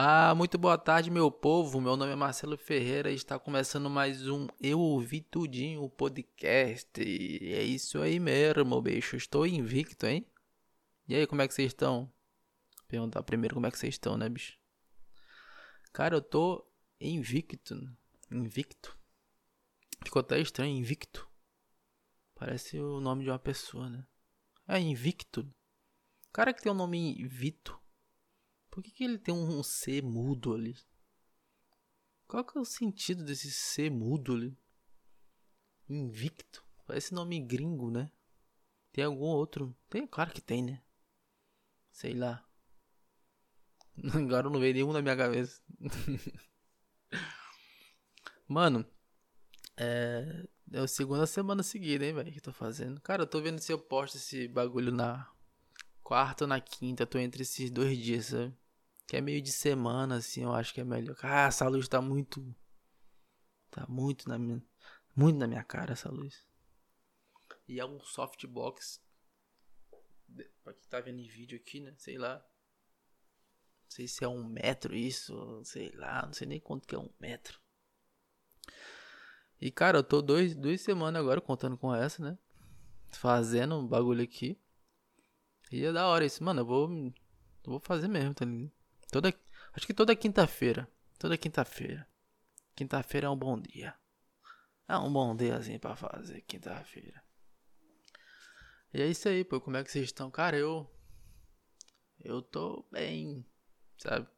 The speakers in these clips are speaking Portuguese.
Ah, muito boa tarde, meu povo. Meu nome é Marcelo Ferreira e está começando mais um Eu Ouvi Tudinho podcast. E é isso aí mesmo, bicho. Estou invicto, hein? E aí, como é que vocês estão? Perguntar primeiro como é que vocês estão, né, bicho? Cara, eu tô invicto. Invicto. Ficou até estranho, invicto. Parece o nome de uma pessoa, né? É invicto. O cara que tem o nome Vito por que, que ele tem um C mudo ali? Qual que é o sentido desse C mudo ali? Invicto. Parece nome gringo, né? Tem algum outro? Tem, claro que tem, né? Sei lá. Agora não veio nenhum na minha cabeça. Mano, é. É a segunda semana seguida, hein, velho, que eu tô fazendo. Cara, eu tô vendo se eu posto esse bagulho na quarta ou na quinta. Tô entre esses dois dias, sabe? Que é meio de semana, assim, eu acho que é melhor. Ah, essa luz tá muito. Tá muito na minha. Muito na minha cara essa luz. E é um softbox. Pra quem tá vendo em vídeo aqui, né? Sei lá. Não sei se é um metro isso, sei lá, não sei nem quanto que é um metro. E cara, eu tô dois, duas semanas agora contando com essa, né? Fazendo um bagulho aqui. E é da hora isso, mano. Eu vou. Eu vou fazer mesmo, tá ligado? Toda, acho que toda quinta-feira. Toda quinta-feira. Quinta-feira é um bom dia. É um bom dia assim pra fazer quinta-feira. E é isso aí, pô. Como é que vocês estão? Cara, eu. Eu tô bem. Sabe?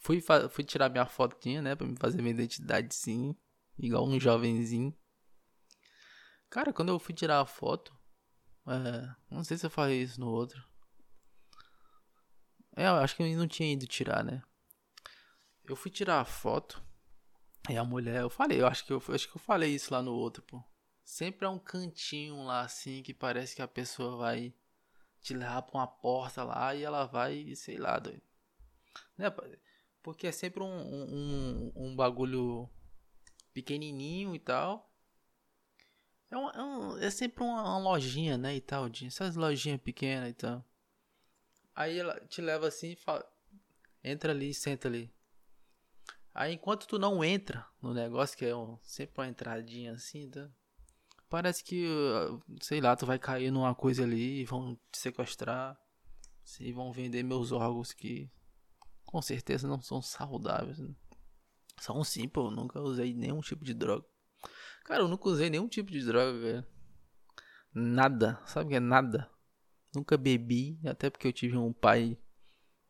Fui, fui tirar minha fotinha, né? Pra me fazer minha identidade sim. Igual um jovenzinho. Cara, quando eu fui tirar a foto. É, não sei se eu falei isso no outro. É, eu acho que eu não tinha ido tirar, né? Eu fui tirar a foto. E a mulher, eu falei, eu acho que eu, acho que eu falei isso lá no outro, pô. Sempre é um cantinho lá assim que parece que a pessoa vai te levar pra uma porta lá e ela vai, sei lá, doido. Né? Porque é sempre um, um, um bagulho pequenininho e tal. É, um, é, um, é sempre uma, uma, lojinha, né, e tal, de, essas lojinhas pequenas e tal. Aí ela te leva assim e fala: entra ali, senta ali. Aí enquanto tu não entra no negócio, que é um, sempre uma entradinha assim, tá? parece que, sei lá, tu vai cair numa coisa ali e vão te sequestrar. E vão vender meus órgãos que com certeza não são saudáveis. Né? São sim, pô. Eu nunca usei nenhum tipo de droga. Cara, eu nunca usei nenhum tipo de droga, velho. Nada. Sabe o que é nada? Nunca bebi, até porque eu tive um pai,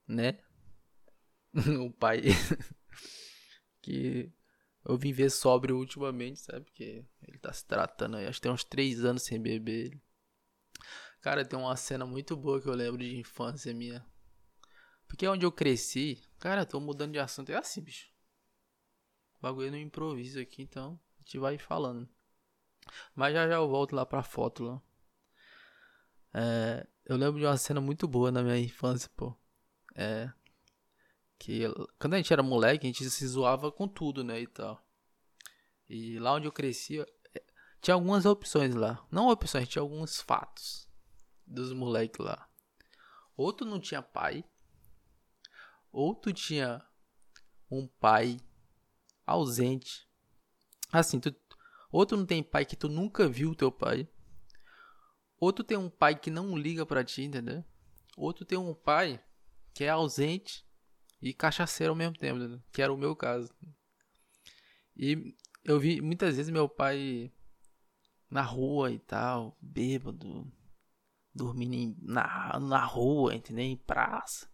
né? um pai que eu vim ver sóbrio ultimamente, sabe? Porque ele tá se tratando aí. Acho que tem uns três anos sem beber. Cara, tem uma cena muito boa que eu lembro de infância minha. Porque é onde eu cresci. Cara, tô mudando de assunto. É assim, bicho. O bagulho no improviso aqui, então a gente vai falando. Mas já já eu volto lá pra foto lá. É, eu lembro de uma cena muito boa na minha infância, pô. É. Que quando a gente era moleque, a gente se zoava com tudo, né? E tal. E lá onde eu cresci, é, tinha algumas opções lá. Não opções, tinha alguns fatos dos moleques lá. Outro não tinha pai. Outro tinha um pai ausente. Assim, tu, outro não tem pai que tu nunca viu teu pai. Outro tem um pai que não liga para ti, entendeu? Outro tem um pai que é ausente e cachaceiro ao mesmo tempo, entendeu? que era o meu caso. E eu vi muitas vezes meu pai na rua e tal, bêbado, dormindo em, na, na rua, entendeu? Em praça.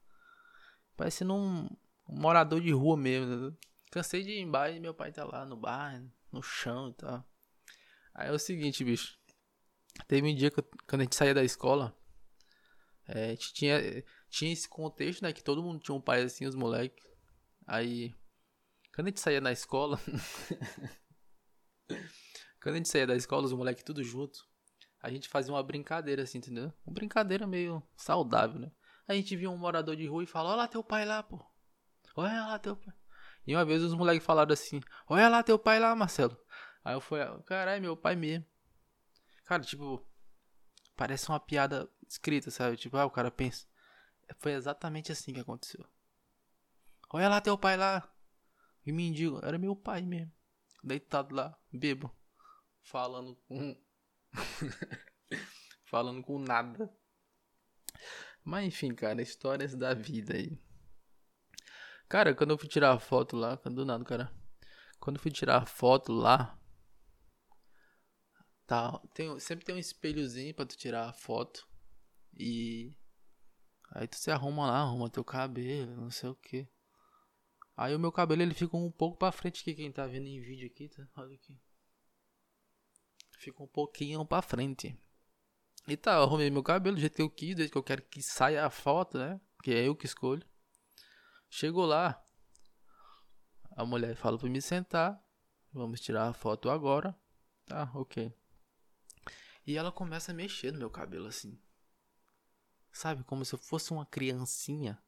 Parecendo um, um morador de rua mesmo, entendeu? Cansei de ir embaixo e meu pai tá lá no bar, no chão e tal. Aí é o seguinte, bicho. Teve um dia que, quando a gente saía da escola, é, a gente tinha, tinha esse contexto, né? Que todo mundo tinha um pai assim, os moleques. Aí, quando a gente saía da escola. quando a gente saía da escola, os moleques tudo junto, a gente fazia uma brincadeira assim, entendeu? Uma brincadeira meio saudável, né? A gente via um morador de rua e falava: Olha lá teu pai lá, pô. Olha lá teu pai. E uma vez os moleques falaram assim: Olha lá teu pai lá, Marcelo. Aí eu fui: Caralho, meu pai mesmo. Cara, tipo, parece uma piada escrita, sabe? Tipo, ah, o cara pensa. Foi exatamente assim que aconteceu. Olha lá teu pai lá. E mendigo. Era meu pai mesmo. Deitado lá, bebo. Falando com. falando com nada. Mas enfim, cara, histórias da vida aí. Cara, quando eu fui tirar a foto lá, do nada, cara. Quando eu fui tirar a foto lá. Tá, tem, sempre tem um espelhozinho pra tu tirar a foto. E. Aí tu se arruma lá, arruma teu cabelo, não sei o que. Aí o meu cabelo ele fica um pouco pra frente aqui, quem tá vendo em vídeo aqui, tá? Olha aqui. Fica um pouquinho pra frente. E tá, eu arrumei meu cabelo do jeito que eu quis, jeito que eu quero que saia a foto, né? Que é eu que escolho. Chegou lá. A mulher fala pra me sentar. Vamos tirar a foto agora. Tá, ok. E ela começa a mexer no meu cabelo assim. Sabe, como se eu fosse uma criancinha.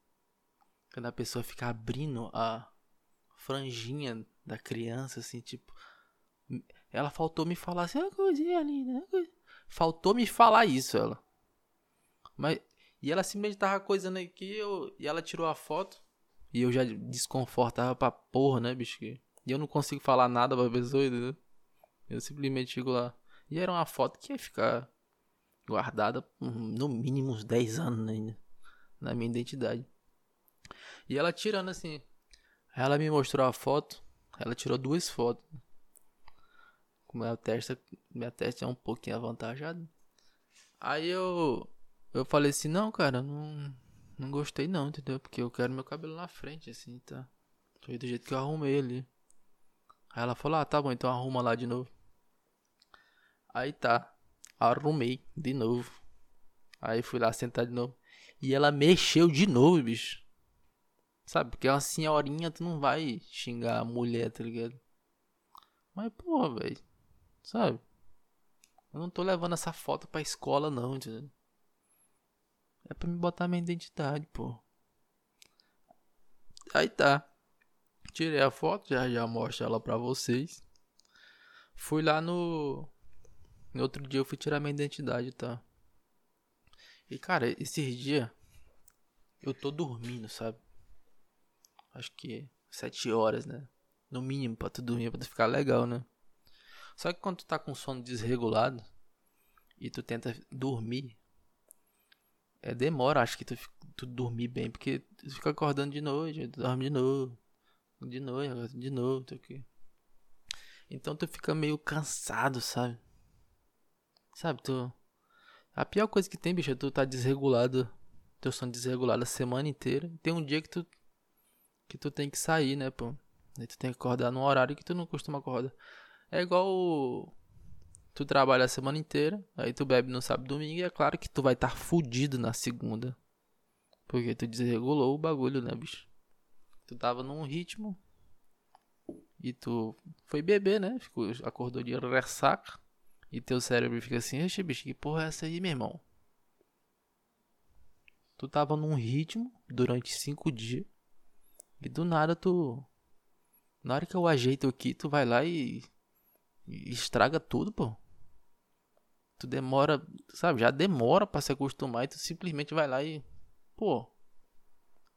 Quando a pessoa fica abrindo a franjinha da criança, assim, tipo. Ela faltou me falar assim, ah, coisinha linda. Faltou me falar isso, ela. Mas. E ela simplesmente tava coisando aqui eu, e ela tirou a foto. E eu já desconfortava pra porra, né, bicho? E eu não consigo falar nada pra pessoa, entendeu? Eu simplesmente fico lá. E era uma foto que ia ficar guardada no mínimo uns 10 anos ainda. Na minha identidade. E ela tirando assim. Ela me mostrou a foto. Ela tirou duas fotos. Com minha testa, minha testa é um pouquinho avantajada. Aí eu eu falei assim, não, cara, não não gostei não, entendeu? Porque eu quero meu cabelo na frente assim, tá? Foi do jeito que eu arrumei ali. Aí ela falou: "Ah, tá bom, então arruma lá de novo". Aí tá. Arrumei de novo. Aí fui lá sentar de novo. E ela mexeu de novo, bicho. Sabe? Porque uma senhorinha, tu não vai xingar a mulher, tá ligado? Mas, porra, velho. Sabe? Eu não tô levando essa foto pra escola, não, entendeu? É pra me botar minha identidade, pô. Aí tá. Tirei a foto, já já mostro ela pra vocês. Fui lá no. No outro dia eu fui tirar minha identidade, tá? E cara, esses dias eu tô dormindo, sabe? acho que sete horas, né? No mínimo pra tu dormir, pra tu ficar legal, né? Só que quando tu tá com sono desregulado e tu tenta dormir, é, demora, acho que tu, tu dormir bem, porque tu fica acordando de noite, tu dorme de novo, de noite, de novo, tu aqui. Então tu fica meio cansado, sabe? Sabe, tu. A pior coisa que tem, bicho, é tu tá desregulado, teu sono desregulado a semana inteira. Tem um dia que tu que tu tem que sair, né, pô? E tu tem que acordar num horário que tu não costuma acordar. É igual tu trabalha a semana inteira, aí tu bebe no sábado e domingo, e é claro que tu vai estar tá fudido na segunda. Porque tu desregulou o bagulho, né, bicho? Tu tava num ritmo e tu foi beber, né? Ficou, acordou de ressaca. E teu cérebro fica assim, Oxe, bicho, que porra é essa aí, meu irmão? Tu tava num ritmo durante cinco dias. E do nada tu. Na hora que eu ajeito aqui, tu vai lá e. e estraga tudo, pô. Tu demora, sabe? Já demora pra se acostumar e tu simplesmente vai lá e. Pô.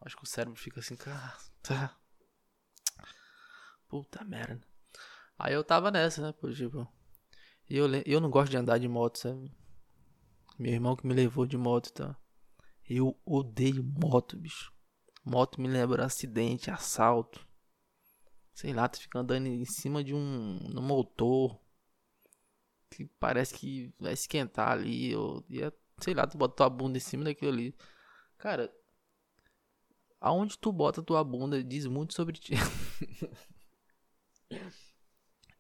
Acho que o cérebro fica assim, cara. Tá. Puta merda. Aí eu tava nessa, né? Pô, tipo. Eu, eu não gosto de andar de moto, sabe? Meu irmão que me levou de moto, tá? Eu odeio moto, bicho. Moto me lembra acidente, assalto. Sei lá, tu fica andando em cima de um no motor. Que parece que vai esquentar ali. Ou, é, sei lá, tu bota tua bunda em cima daquilo ali. Cara, aonde tu bota tua bunda diz muito sobre ti.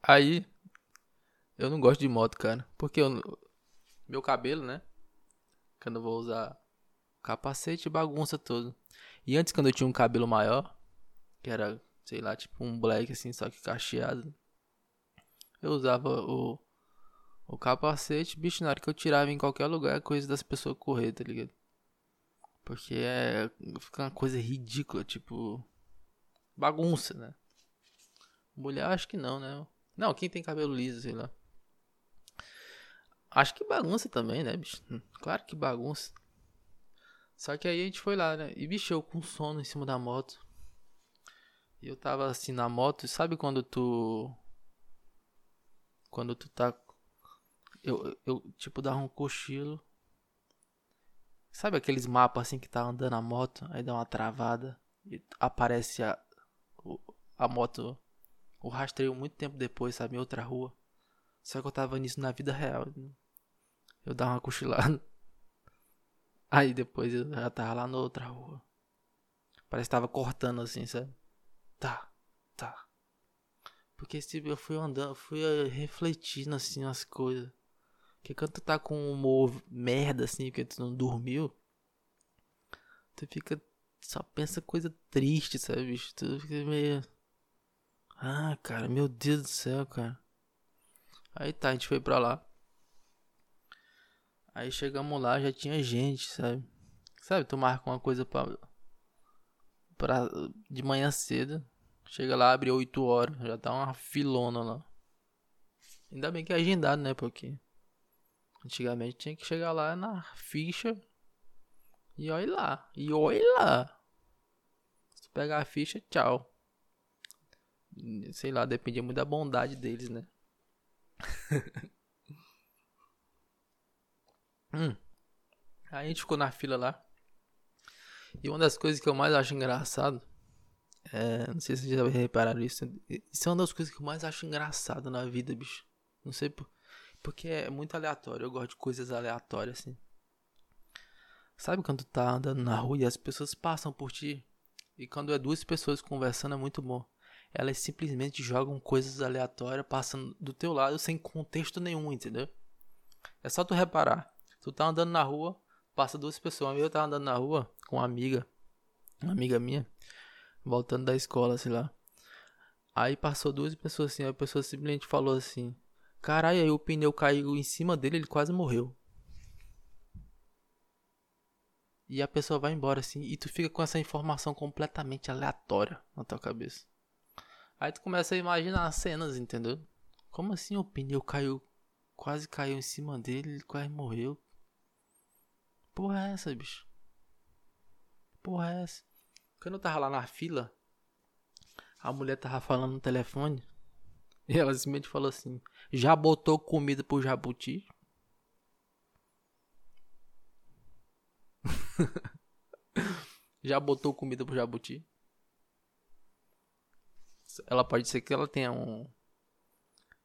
Aí, eu não gosto de moto, cara. Porque eu, meu cabelo, né? Quando eu vou usar capacete, bagunça todo. E antes, quando eu tinha um cabelo maior, que era, sei lá, tipo um black assim, só que cacheado, eu usava o, o capacete, bicho, na hora que eu tirava em qualquer lugar, é coisa das pessoas correr, tá ligado? Porque é. Fica uma coisa ridícula, tipo. Bagunça, né? Mulher, acho que não, né? Não, quem tem cabelo liso, sei lá. Acho que bagunça também, né, bicho? Claro que bagunça. Só que aí a gente foi lá, né? E bicho, eu com sono em cima da moto. E eu tava assim na moto, sabe quando tu. Quando tu tá. Eu, eu tipo, dava um cochilo. Sabe aqueles mapas assim que tá andando a moto, aí dá uma travada e aparece a, a moto, o rastreio muito tempo depois, sabe, em outra rua. Só que eu tava nisso na vida real. Eu dava uma cochilada. Aí depois eu já tava lá na outra rua. Parece que tava cortando assim, sabe? Tá, tá. Porque tipo, eu fui andando, fui eh, refletindo assim as coisas. Que quando tu tá com um humor merda assim, porque tu não dormiu, tu fica. Só pensa coisa triste, sabe, bicho? Tu fica meio. Ah, cara, meu Deus do céu, cara. Aí tá, a gente foi pra lá. Aí chegamos lá, já tinha gente, sabe? Sabe, tu marca uma coisa pra, pra, de manhã cedo. Chega lá, abre 8 horas, já tá uma filona lá. Ainda bem que é agendado, né? Porque antigamente tinha que chegar lá na ficha e olha lá. E olha lá. Se pegar a ficha, tchau. Sei lá, dependia muito da bondade deles, né? Hum. Aí a gente ficou na fila lá. E uma das coisas que eu mais acho engraçado. É, não sei se vocês já repararam isso. Isso é uma das coisas que eu mais acho engraçado na vida, bicho. Não sei por, porque é muito aleatório. Eu gosto de coisas aleatórias, assim. Sabe quando tu tá andando na rua e as pessoas passam por ti? E quando é duas pessoas conversando é muito bom. Elas simplesmente jogam coisas aleatórias passando do teu lado sem contexto nenhum, entendeu? É só tu reparar. Tu tá andando na rua, passa duas pessoas. Eu tava andando na rua com uma amiga, uma amiga minha, voltando da escola, sei lá. Aí passou duas pessoas assim, a pessoa simplesmente falou assim: Caralho, aí o pneu caiu em cima dele, ele quase morreu. E a pessoa vai embora assim, e tu fica com essa informação completamente aleatória na tua cabeça. Aí tu começa a imaginar as cenas, entendeu? Como assim o pneu caiu, quase caiu em cima dele, ele quase morreu? Porra é essa, bicho? Porra é essa? Quando eu tava lá na fila, a mulher tava falando no telefone. E ela simplesmente falou assim: Já botou comida pro jabuti? Já botou comida pro jabuti? Ela pode ser que ela tenha um.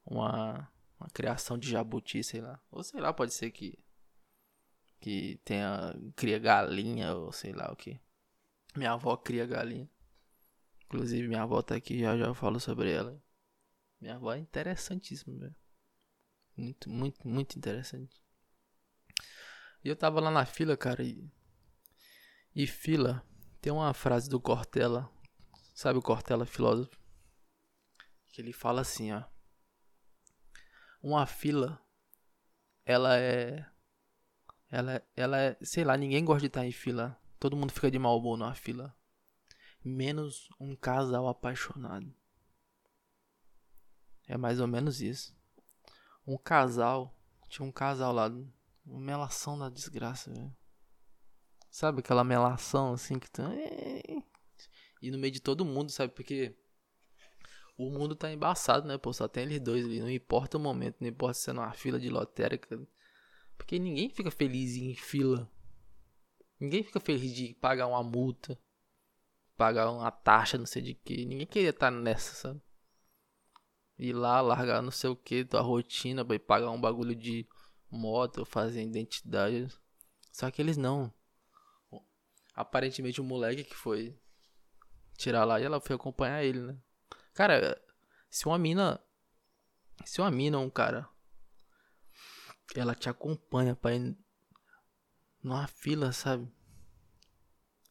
Uma, uma criação de jabuti, sei lá. Ou sei lá, pode ser que que tenha cria galinha ou sei lá o que. Minha avó cria galinha. Inclusive minha avó tá aqui, já já falo sobre ela. Minha avó é interessantíssima, velho. Muito, muito, muito interessante. E eu tava lá na fila, cara, e e fila tem uma frase do Cortella, sabe o Cortella filósofo? Que ele fala assim, ó. Uma fila ela é ela, ela é, sei lá, ninguém gosta de estar em fila. Todo mundo fica de mau humor numa fila. Menos um casal apaixonado. É mais ou menos isso. Um casal, tinha um casal lá, uma melação da desgraça, velho. Sabe aquela melação assim que tá. E no meio de todo mundo, sabe? Porque o mundo tá embaçado, né? Pô, só tem eles dois ali. Não importa o momento, não importa se é numa fila de lotérica porque ninguém fica feliz em fila. Ninguém fica feliz de pagar uma multa, pagar uma taxa, não sei de que. Ninguém queria estar nessa, sabe? Ir lá, largar não sei o que, tua rotina, pra ir pagar um bagulho de moto, fazer identidade. Só que eles não. Aparentemente o moleque que foi tirar lá e ela foi acompanhar ele, né? Cara, se uma mina. Se uma mina ou um cara ela te acompanha pra ir numa fila, sabe?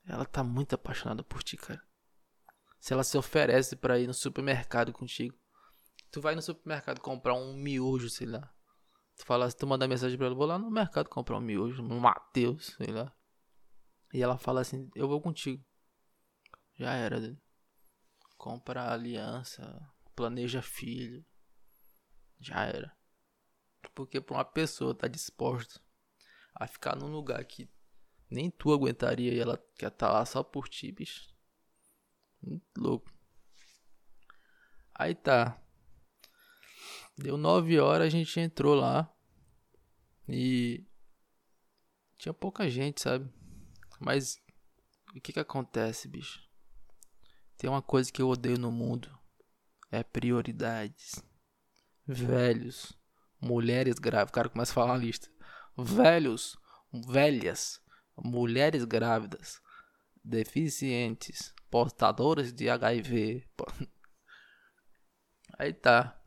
Ela tá muito apaixonada por ti, cara. Se ela se oferece para ir no supermercado contigo, tu vai no supermercado comprar um miojo, sei lá. Tu fala, tu manda mensagem pra ela, vou lá no mercado comprar um miojo, um Mateus, sei lá. E ela fala assim, eu vou contigo. Já era. Compra aliança, planeja filho. Já era. Porque pra uma pessoa tá disposta a ficar num lugar que nem tu aguentaria e ela quer estar tá lá só por ti, bicho. Muito louco. Aí tá. Deu nove horas, a gente entrou lá. E. Tinha pouca gente, sabe? Mas. O que que acontece, bicho? Tem uma coisa que eu odeio no mundo. É prioridades. Velhos. Mulheres grávidas. O cara começa a falar uma lista. Velhos. Velhas. Mulheres grávidas. Deficientes. Portadores de HIV. Aí tá.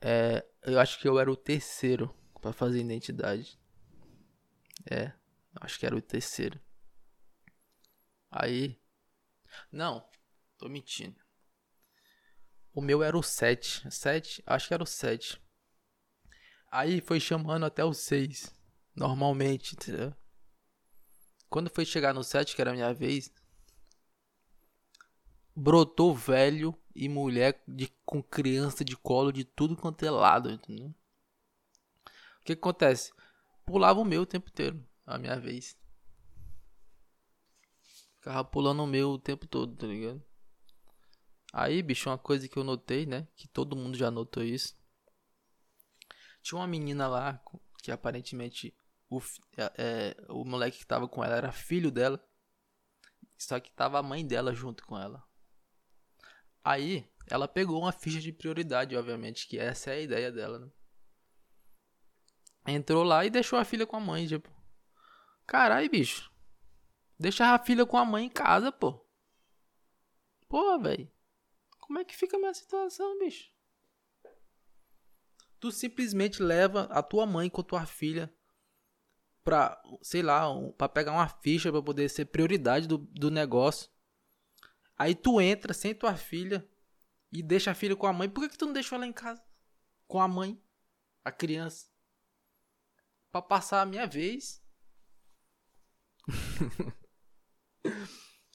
É, eu acho que eu era o terceiro para fazer identidade. É, acho que era o terceiro. Aí. Não, tô mentindo. O meu era o 7. 7? Acho que era o 7. Aí foi chamando até o 6. Normalmente, entendeu? Quando foi chegar no 7, que era a minha vez, brotou velho e mulher de, com criança de colo de tudo quanto é lado, entendeu? O que, que acontece? Pulava o meu o tempo inteiro, a minha vez. Ficava pulando o meu o tempo todo, tá ligado? Aí, bicho, uma coisa que eu notei, né? Que todo mundo já notou isso. Tinha uma menina lá que aparentemente o, é, é, o moleque que tava com ela era filho dela. Só que tava a mãe dela junto com ela. Aí, ela pegou uma ficha de prioridade, obviamente, que essa é a ideia dela, né? Entrou lá e deixou a filha com a mãe, tipo. Caralho, bicho. Deixar a filha com a mãe em casa, pô. Pô, velho. Como é que fica a minha situação, bicho? Tu simplesmente leva a tua mãe com a tua filha pra, sei lá, um, pra pegar uma ficha pra poder ser prioridade do, do negócio. Aí tu entra sem tua filha e deixa a filha com a mãe. Por que, que tu não deixou ela em casa? Com a mãe, a criança. Pra passar a minha vez.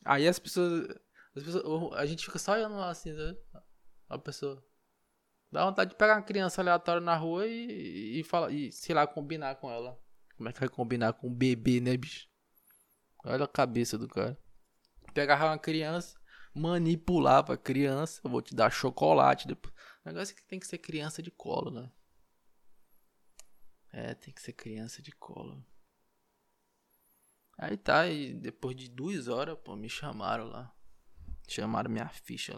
Aí as pessoas, as pessoas. A gente fica só olhando lá assim, né? A pessoa. Dá vontade de pegar uma criança aleatória na rua e, e, fala, e, sei lá, combinar com ela. Como é que vai combinar com um bebê, né, bicho? Olha a cabeça do cara. Pegar uma criança, manipulava a criança, vou te dar chocolate. Depois. O negócio é que tem que ser criança de colo, né? É, tem que ser criança de colo. Aí tá, e depois de duas horas, pô, me chamaram lá. Chamaram minha ficha.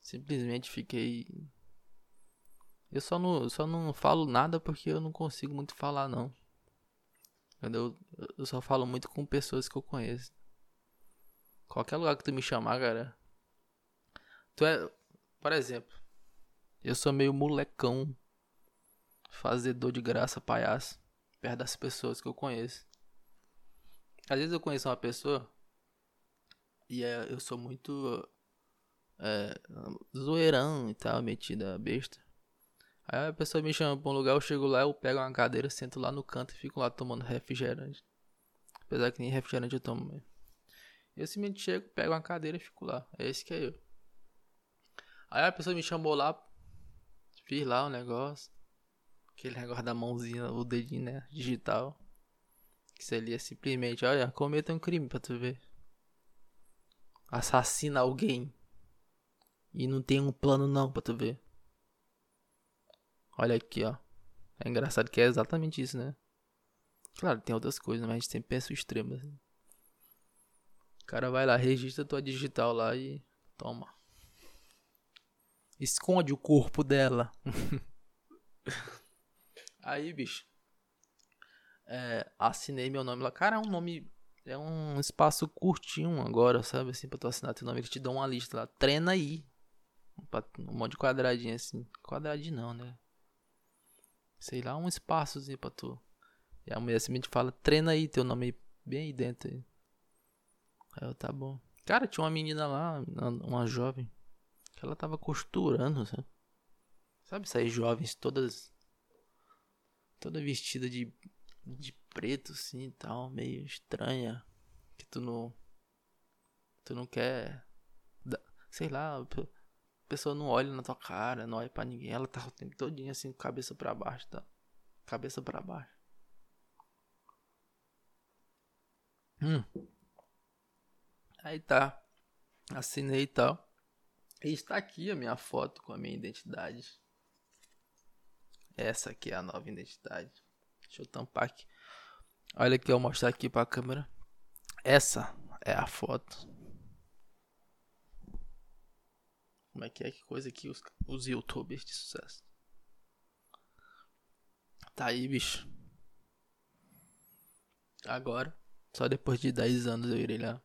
Simplesmente fiquei. Eu só não, só não falo nada porque eu não consigo muito falar, não. Eu, eu só falo muito com pessoas que eu conheço. Qualquer lugar que tu me chamar, cara. Tu é. Por exemplo, eu sou meio molecão. Fazedor de graça, palhaço. Perto das pessoas que eu conheço. Às vezes eu conheço uma pessoa. E é, eu sou muito. É, zoeirão e tal, metida besta. Aí a pessoa me chama pra um lugar, eu chego lá, eu pego uma cadeira, sento lá no canto e fico lá tomando refrigerante. Apesar que nem refrigerante eu tomo mesmo. Eu simplesmente chego, pego uma cadeira e fico lá. É esse que é eu. Aí a pessoa me chamou lá, fiz lá o um negócio. Aquele negócio da mãozinha, o dedinho, né? Digital. Que seria simplesmente, olha, cometa um crime pra tu ver. Assassina alguém. E não tem um plano não pra tu ver. Olha aqui, ó. É engraçado que é exatamente isso, né? Claro, tem outras coisas, mas a gente sempre pensa o extremo. Assim cara vai lá, registra tua digital lá e toma. Esconde o corpo dela. Aí, bicho. É, assinei meu nome lá. Cara, é um nome. É um espaço curtinho agora, sabe? Assim, pra tu assinar teu nome. Eles te dão uma lista lá. Treina aí. Um monte de quadradinho assim. Quadradinho não, né? Sei lá, um espaçozinho pra tu. E a mulher simplesmente fala: treina aí teu nome bem aí dentro. Aí. Aí eu, tá bom. Cara, tinha uma menina lá, uma jovem, que ela tava costurando, sabe? Sabe essas jovens todas. Toda vestida de, de preto, assim e tal, meio estranha. Que tu não. Tu não quer. Sei lá, a pessoa não olha na tua cara, não olha pra ninguém. Ela tá o tempo todinho assim, cabeça pra baixo, tá? Cabeça pra baixo. Hum. Aí tá. Assinei e tal. E está aqui a minha foto com a minha identidade. Essa aqui é a nova identidade. Deixa eu tampar aqui. Olha aqui, eu vou mostrar aqui para a câmera. Essa é a foto. Como é que é? Que coisa aqui os, os youtubers de sucesso. Tá aí, bicho. Agora, só depois de 10 anos eu irei lá.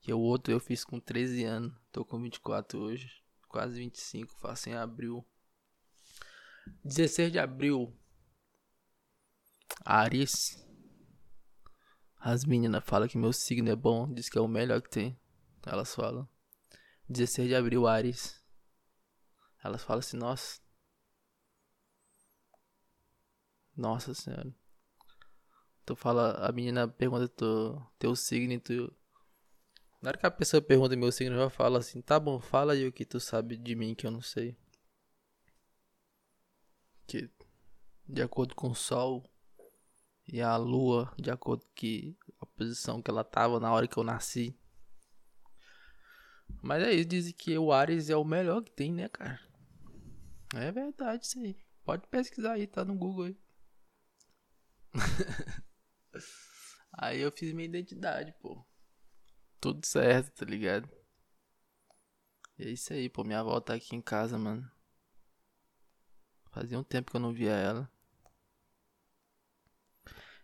Que o outro eu fiz com 13 anos. Tô com 24 hoje. Quase 25. Faço em abril. 16 de abril. Ares. As meninas falam que meu signo é bom. Diz que é o melhor que tem. Elas falam. 16 de abril, Ares. Elas falam assim, nossa. Nossa senhora. Tu fala, a menina pergunta tu, teu signo e tu. Na hora que a pessoa pergunta meu signo, eu já falo assim, tá bom, fala aí o que tu sabe de mim que eu não sei. Que de acordo com o sol e a lua, de acordo que a posição que ela tava na hora que eu nasci. Mas é isso, dizem que o Ares é o melhor que tem, né, cara? É verdade isso aí. Pode pesquisar aí, tá no Google aí. aí eu fiz minha identidade, pô. Tudo certo, tá ligado? E é isso aí, pô. Minha avó tá aqui em casa, mano. Fazia um tempo que eu não via ela.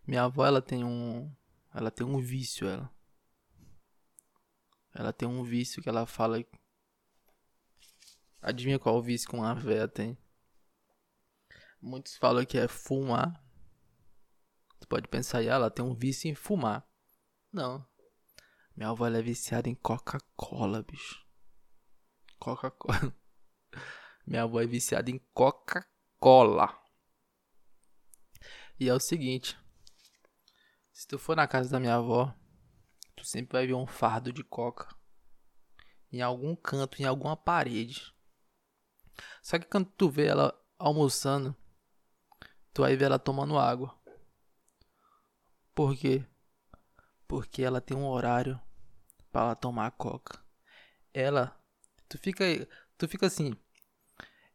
Minha avó, ela tem um. Ela tem um vício, ela. Ela tem um vício que ela fala. Adivinha qual vício que uma véia tem? Muitos falam que é fumar. Você pode pensar, ah, ela tem um vício em fumar. Não. Minha avó é viciada em Coca-Cola, bicho. Coca-Cola. Minha avó é viciada em Coca-Cola. E é o seguinte. Se tu for na casa da minha avó, tu sempre vai ver um fardo de coca em algum canto, em alguma parede. Só que quando tu vê ela almoçando, tu vai ver ela tomando água. Por quê? Porque ela tem um horário para ela tomar coca. Ela, tu fica, tu fica assim.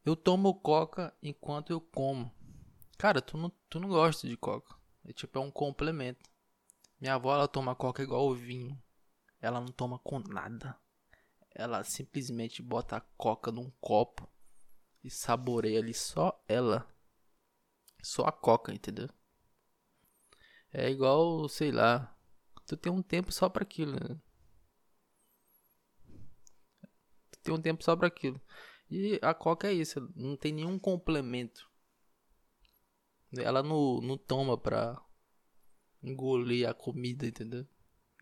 Eu tomo coca enquanto eu como. Cara, tu não, tu não gosta de coca. É tipo é um complemento. Minha avó ela toma coca igual o vinho. Ela não toma com nada. Ela simplesmente bota a coca num copo e saboreia ali só ela. Só a coca, entendeu? É igual, sei lá. Tu tem um tempo só para aquilo, né? Tu tem um tempo só para aquilo. E a coca é isso, não tem nenhum complemento. Ela não, não toma pra engolir a comida, entendeu?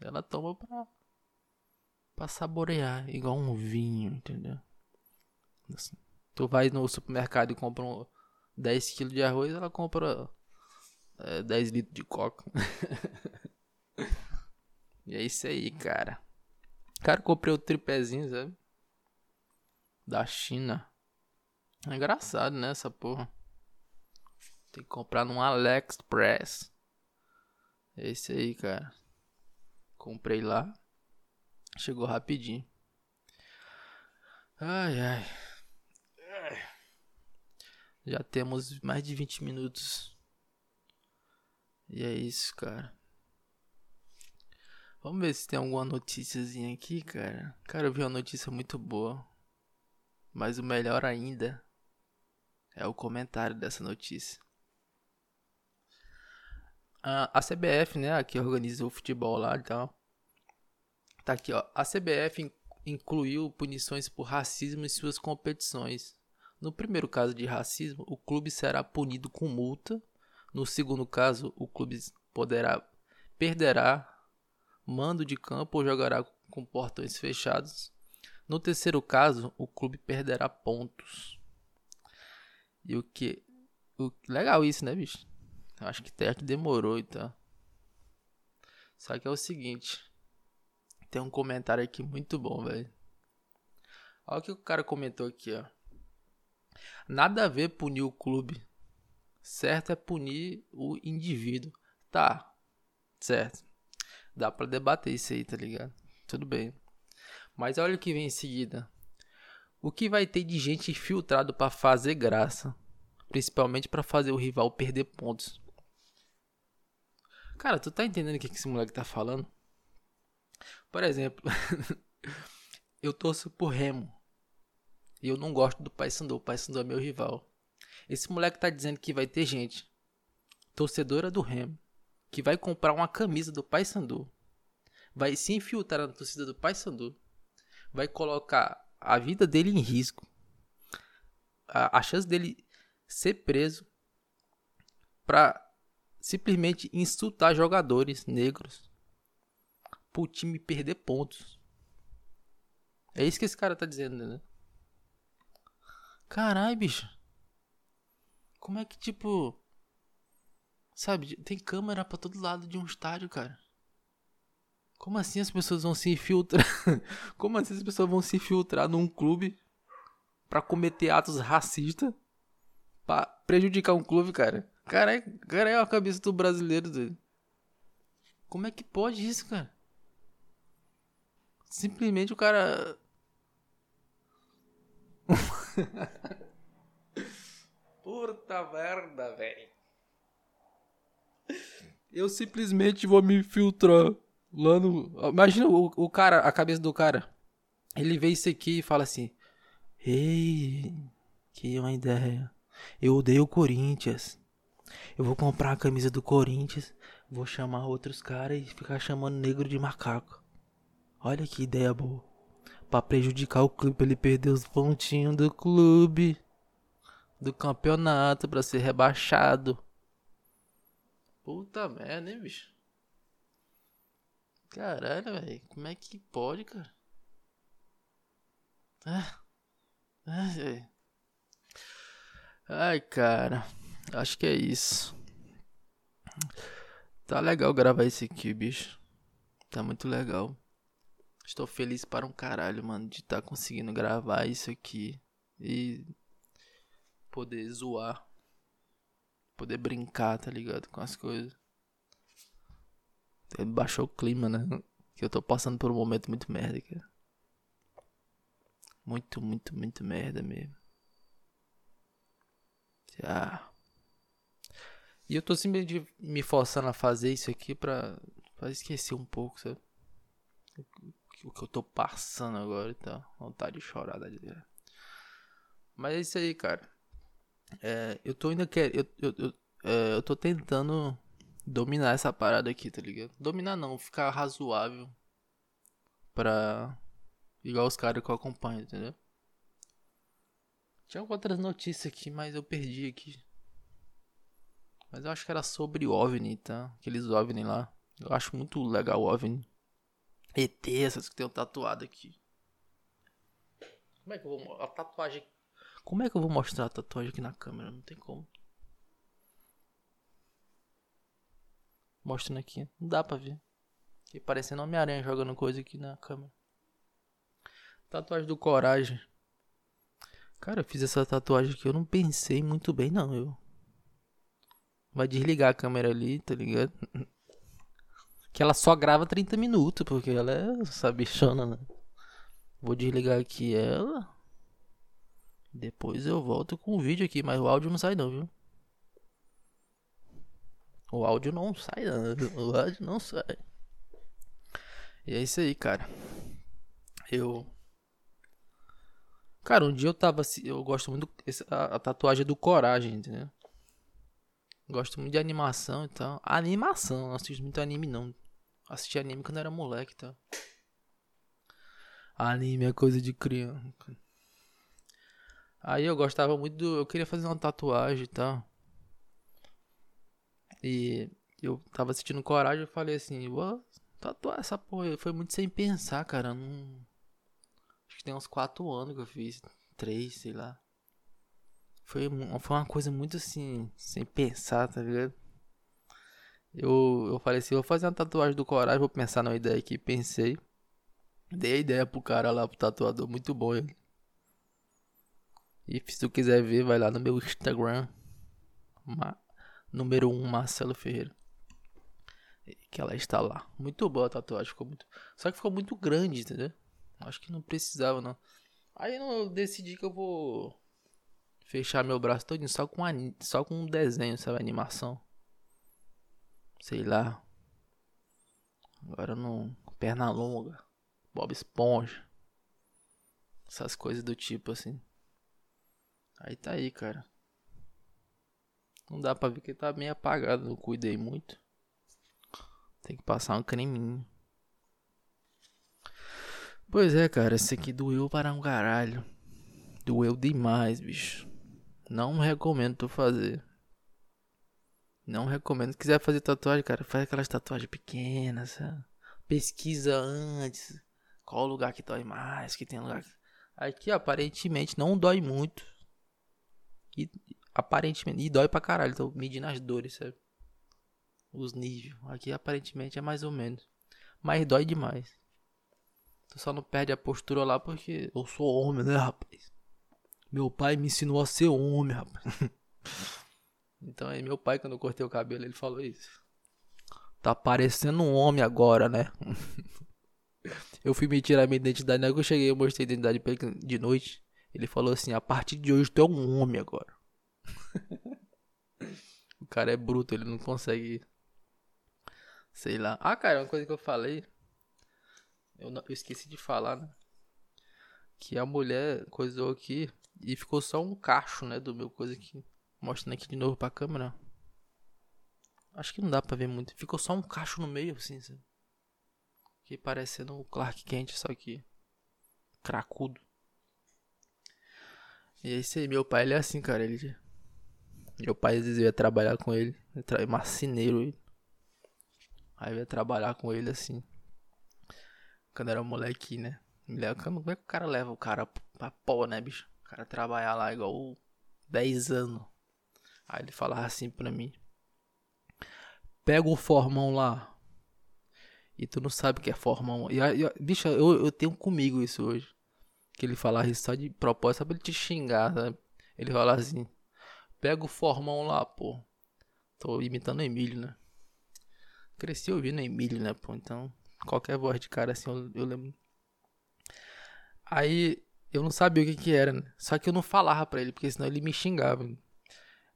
Ela toma pra, pra saborear, igual um vinho, entendeu? Assim, tu vai no supermercado e compra um 10 kg de arroz, ela compra é, 10 litros de coca. e é isso aí, cara. Cara, comprei o tripézinho, sabe? Da China. É engraçado, né, essa porra. Tem que comprar num AliExpress. É aí, cara. Comprei lá. Chegou rapidinho. Ai, ai. Já temos mais de 20 minutos. E é isso, cara. Vamos ver se tem alguma noticiazinha aqui, cara. Cara, eu vi uma notícia muito boa. Mas o melhor ainda é o comentário dessa notícia a, CBF, né, que organiza o futebol lá e tal. Tá aqui, ó. A CBF incluiu punições por racismo em suas competições. No primeiro caso de racismo, o clube será punido com multa. No segundo caso, o clube poderá perderá mando de campo ou jogará com portões fechados. No terceiro caso, o clube perderá pontos. E o que o legal isso, né, bicho? Acho que até que demorou então. Só que é o seguinte. Tem um comentário aqui muito bom, velho. Olha o que o cara comentou aqui, ó. Nada a ver punir o clube. Certo é punir o indivíduo. Tá. Certo. Dá para debater isso aí, tá ligado? Tudo bem. Mas olha o que vem em seguida. O que vai ter de gente infiltrado para fazer graça, principalmente para fazer o rival perder pontos. Cara, tu tá entendendo o que esse moleque tá falando? Por exemplo, eu torço por Remo. E eu não gosto do Paysandu. O Paysandu é meu rival. Esse moleque tá dizendo que vai ter gente torcedora do Remo que vai comprar uma camisa do Paysandu. Vai se infiltrar na torcida do Paysandu. Vai colocar a vida dele em risco. A, a chance dele ser preso para simplesmente insultar jogadores negros pro time perder pontos. É isso que esse cara tá dizendo, né? Caralho, bicho. Como é que, tipo. Sabe, tem câmera pra todo lado de um estádio, cara. Como assim as pessoas vão se infiltrar? Como assim as pessoas vão se infiltrar num clube para cometer atos racistas? Pra prejudicar um clube, cara? Cara, cara é a cabeça do brasileiro, doido. Como é que pode isso, cara? Simplesmente o cara. Puta merda, velho. Eu simplesmente vou me filtrar lá no. Imagina o, o cara, a cabeça do cara. Ele vê isso aqui e fala assim: Ei, que uma ideia. Eu odeio o Corinthians. Eu vou comprar a camisa do Corinthians, vou chamar outros caras e ficar chamando negro de macaco. Olha que ideia boa. Pra prejudicar o clube, ele perder os pontinhos do clube. Do campeonato, pra ser rebaixado. Puta merda, hein, bicho? Caralho, velho. Como é que pode, cara? Ah. Ai, ai, cara. Acho que é isso. Tá legal gravar isso aqui, bicho. Tá muito legal. Estou feliz para um caralho, mano, de estar tá conseguindo gravar isso aqui e poder zoar, poder brincar, tá ligado? Com as coisas. Baixou o clima, né? Que eu tô passando por um momento muito merda, cara. Muito, muito, muito merda mesmo. Já. E eu tô simplesmente me forçando a fazer isso aqui pra, pra esquecer um pouco, sabe? o que eu tô passando agora e tá. Vontade de chorar da. Mas é isso aí, cara. É, eu tô ainda querendo. Eu, eu, eu, é, eu tô tentando dominar essa parada aqui, tá ligado? Dominar não, ficar razoável. Pra. Igual os caras que eu acompanho, entendeu? Tinha outras notícias aqui, mas eu perdi aqui. Mas eu acho que era sobre OVNI, tá? Aqueles OVNI lá. Eu acho muito legal o OVNI. ET, essas que tem tatuado aqui. Como é que eu vou a tatuagem? Como é que eu vou mostrar a tatuagem aqui na câmera? Não tem como. Mostrando aqui, não dá pra ver. Aqui parecendo Homem-Aranha jogando coisa aqui na câmera. Tatuagem do Coragem. Cara, eu fiz essa tatuagem aqui, eu não pensei muito bem não, eu. Vai desligar a câmera ali, tá ligado? Que ela só grava 30 minutos, porque ela é essa bichona, né? Vou desligar aqui ela. Depois eu volto com o vídeo aqui, mas o áudio não sai não, viu? O áudio não sai não, o áudio não sai. E é isso aí, cara. Eu Cara, um dia eu tava eu gosto muito a, a tatuagem do Coragem, entendeu? Gosto muito de animação e tal. Animação, não assisto muito anime não. Assisti anime quando era moleque, tá? Anime é coisa de criança. Aí eu gostava muito do. Eu queria fazer uma tatuagem e tal. E eu tava assistindo Coragem e falei assim, vou tatuar essa porra. Foi muito sem pensar, cara. Não... Acho que tem uns 4 anos que eu fiz. 3, sei lá. Foi, foi uma coisa muito assim, sem pensar, tá ligado? Eu, eu falei assim, vou fazer uma tatuagem do Coragem, vou pensar numa ideia aqui, pensei. Dei a ideia pro cara lá, pro tatuador, muito bom ele. E se tu quiser ver, vai lá no meu Instagram. Ma número 1, Marcelo Ferreira. Que ela está lá. Muito boa a tatuagem, ficou muito. Só que ficou muito grande, entendeu? Acho que não precisava, não. Aí eu decidi que eu vou fechar meu braço todo só com, só com um desenho, sabe? Animação. Sei lá. Agora não. Perna longa. Bob Esponja. Essas coisas do tipo assim. Aí tá aí, cara. Não dá pra ver que tá bem apagado. Não cuidei muito. Tem que passar um creminho. Pois é, cara. Esse aqui doeu para um caralho. Doeu demais, bicho. Não recomendo fazer. Não recomendo. Se quiser fazer tatuagem, cara, faz aquelas tatuagens pequenas, sabe? Pesquisa antes. Qual lugar que dói mais, que tem lugar. Aqui aparentemente não dói muito. E aparentemente. E dói pra caralho. Tô medindo as dores, sabe? Os níveis. Aqui aparentemente é mais ou menos. Mas dói demais. Tu só não perde a postura lá porque eu sou homem, né, rapaz? Meu pai me ensinou a ser homem, rapaz. então aí meu pai, quando eu cortei o cabelo, ele falou isso. Tá parecendo um homem agora, né? eu fui me tirar minha identidade, na hora que eu cheguei, eu mostrei a identidade pra ele de noite. Ele falou assim, a partir de hoje tu é um homem agora. o cara é bruto, ele não consegue. Sei lá. Ah, cara, uma coisa que eu falei. Eu, não, eu esqueci de falar, né? Que a mulher coisou aqui e ficou só um cacho, né, do meu coisa aqui. Mostrando aqui de novo pra câmera. Acho que não dá pra ver muito. Ficou só um cacho no meio, assim, sabe? Que parecendo o Clark Kent, só que cracudo. E esse aí, meu pai, ele é assim, cara. Ele... Meu pai, às vezes, ia trabalhar com ele. Tra... Marceneiro, ele. Aí eu ia trabalhar com ele, assim. Quando era moleque, né? Como é que o cara leva o cara pra pó, né, bicho? O cara trabalhar lá igual 10 anos. Aí ele falava assim pra mim: Pega o formão lá. E tu não sabe o que é formão. E, e bicho, eu, eu tenho comigo isso hoje. Que ele falava isso só de propósito, só pra ele te xingar, sabe? Ele fala assim: Pega o formão lá, pô. Tô imitando o Emílio, né? Cresci ouvindo o Emílio, né, pô? Então, qualquer voz de cara assim, eu, eu lembro. Aí eu não sabia o que que era, né? Só que eu não falava pra ele, porque senão ele me xingava.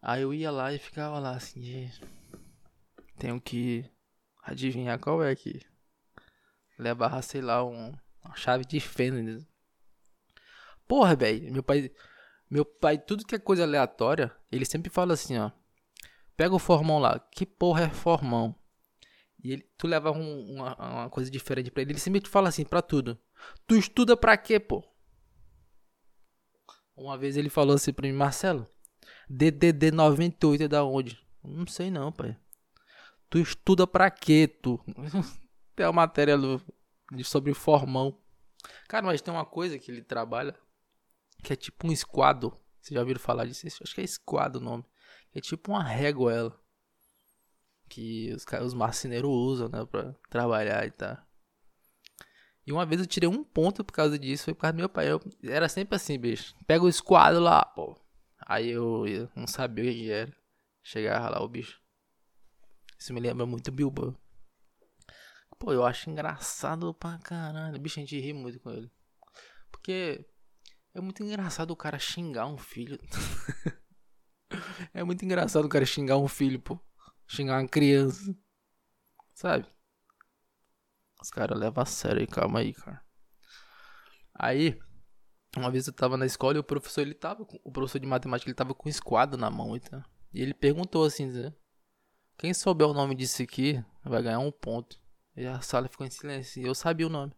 Aí eu ia lá e ficava lá assim, tenho que adivinhar qual é aqui. Levava, sei lá, um, uma chave de fenda. Porra, velho, meu pai, meu pai, tudo que é coisa aleatória, ele sempre fala assim, ó. Pega o formão lá, que porra é formão? E ele, tu leva um, uma, uma coisa diferente pra ele, ele sempre te fala assim, pra tudo. Tu estuda pra quê, pô? Uma vez ele falou assim pra mim, Marcelo, DDD 98 é da onde? Não sei não, pai. Tu estuda pra quê, tu? tem a matéria sobre formão. Cara, mas tem uma coisa que ele trabalha que é tipo um esquadro. Vocês já ouviram falar disso? Acho que é esquadro o nome. É tipo uma régua ela. Que os, os marceneiros usam, né? Pra trabalhar e tal. E uma vez eu tirei um ponto por causa disso, foi por causa do meu pai. Eu, era sempre assim, bicho. Pega o esquadro lá, pô. Aí eu, eu não sabia o que era. Chegava lá o bicho. Isso me lembra muito Bilbo. Pô, eu acho engraçado pra caralho. Bicho, a gente ri muito com ele. Porque é muito engraçado o cara xingar um filho. é muito engraçado o cara xingar um filho, pô. Xingar uma criança. Sabe? Os caras levam a sério aí, calma aí, cara. Aí, uma vez eu tava na escola e o professor, ele tava, o professor de matemática, ele tava com um esquadro na mão, então. E ele perguntou assim, né? Quem souber o nome disso aqui, vai ganhar um ponto. E a sala ficou em silêncio, e eu sabia o nome.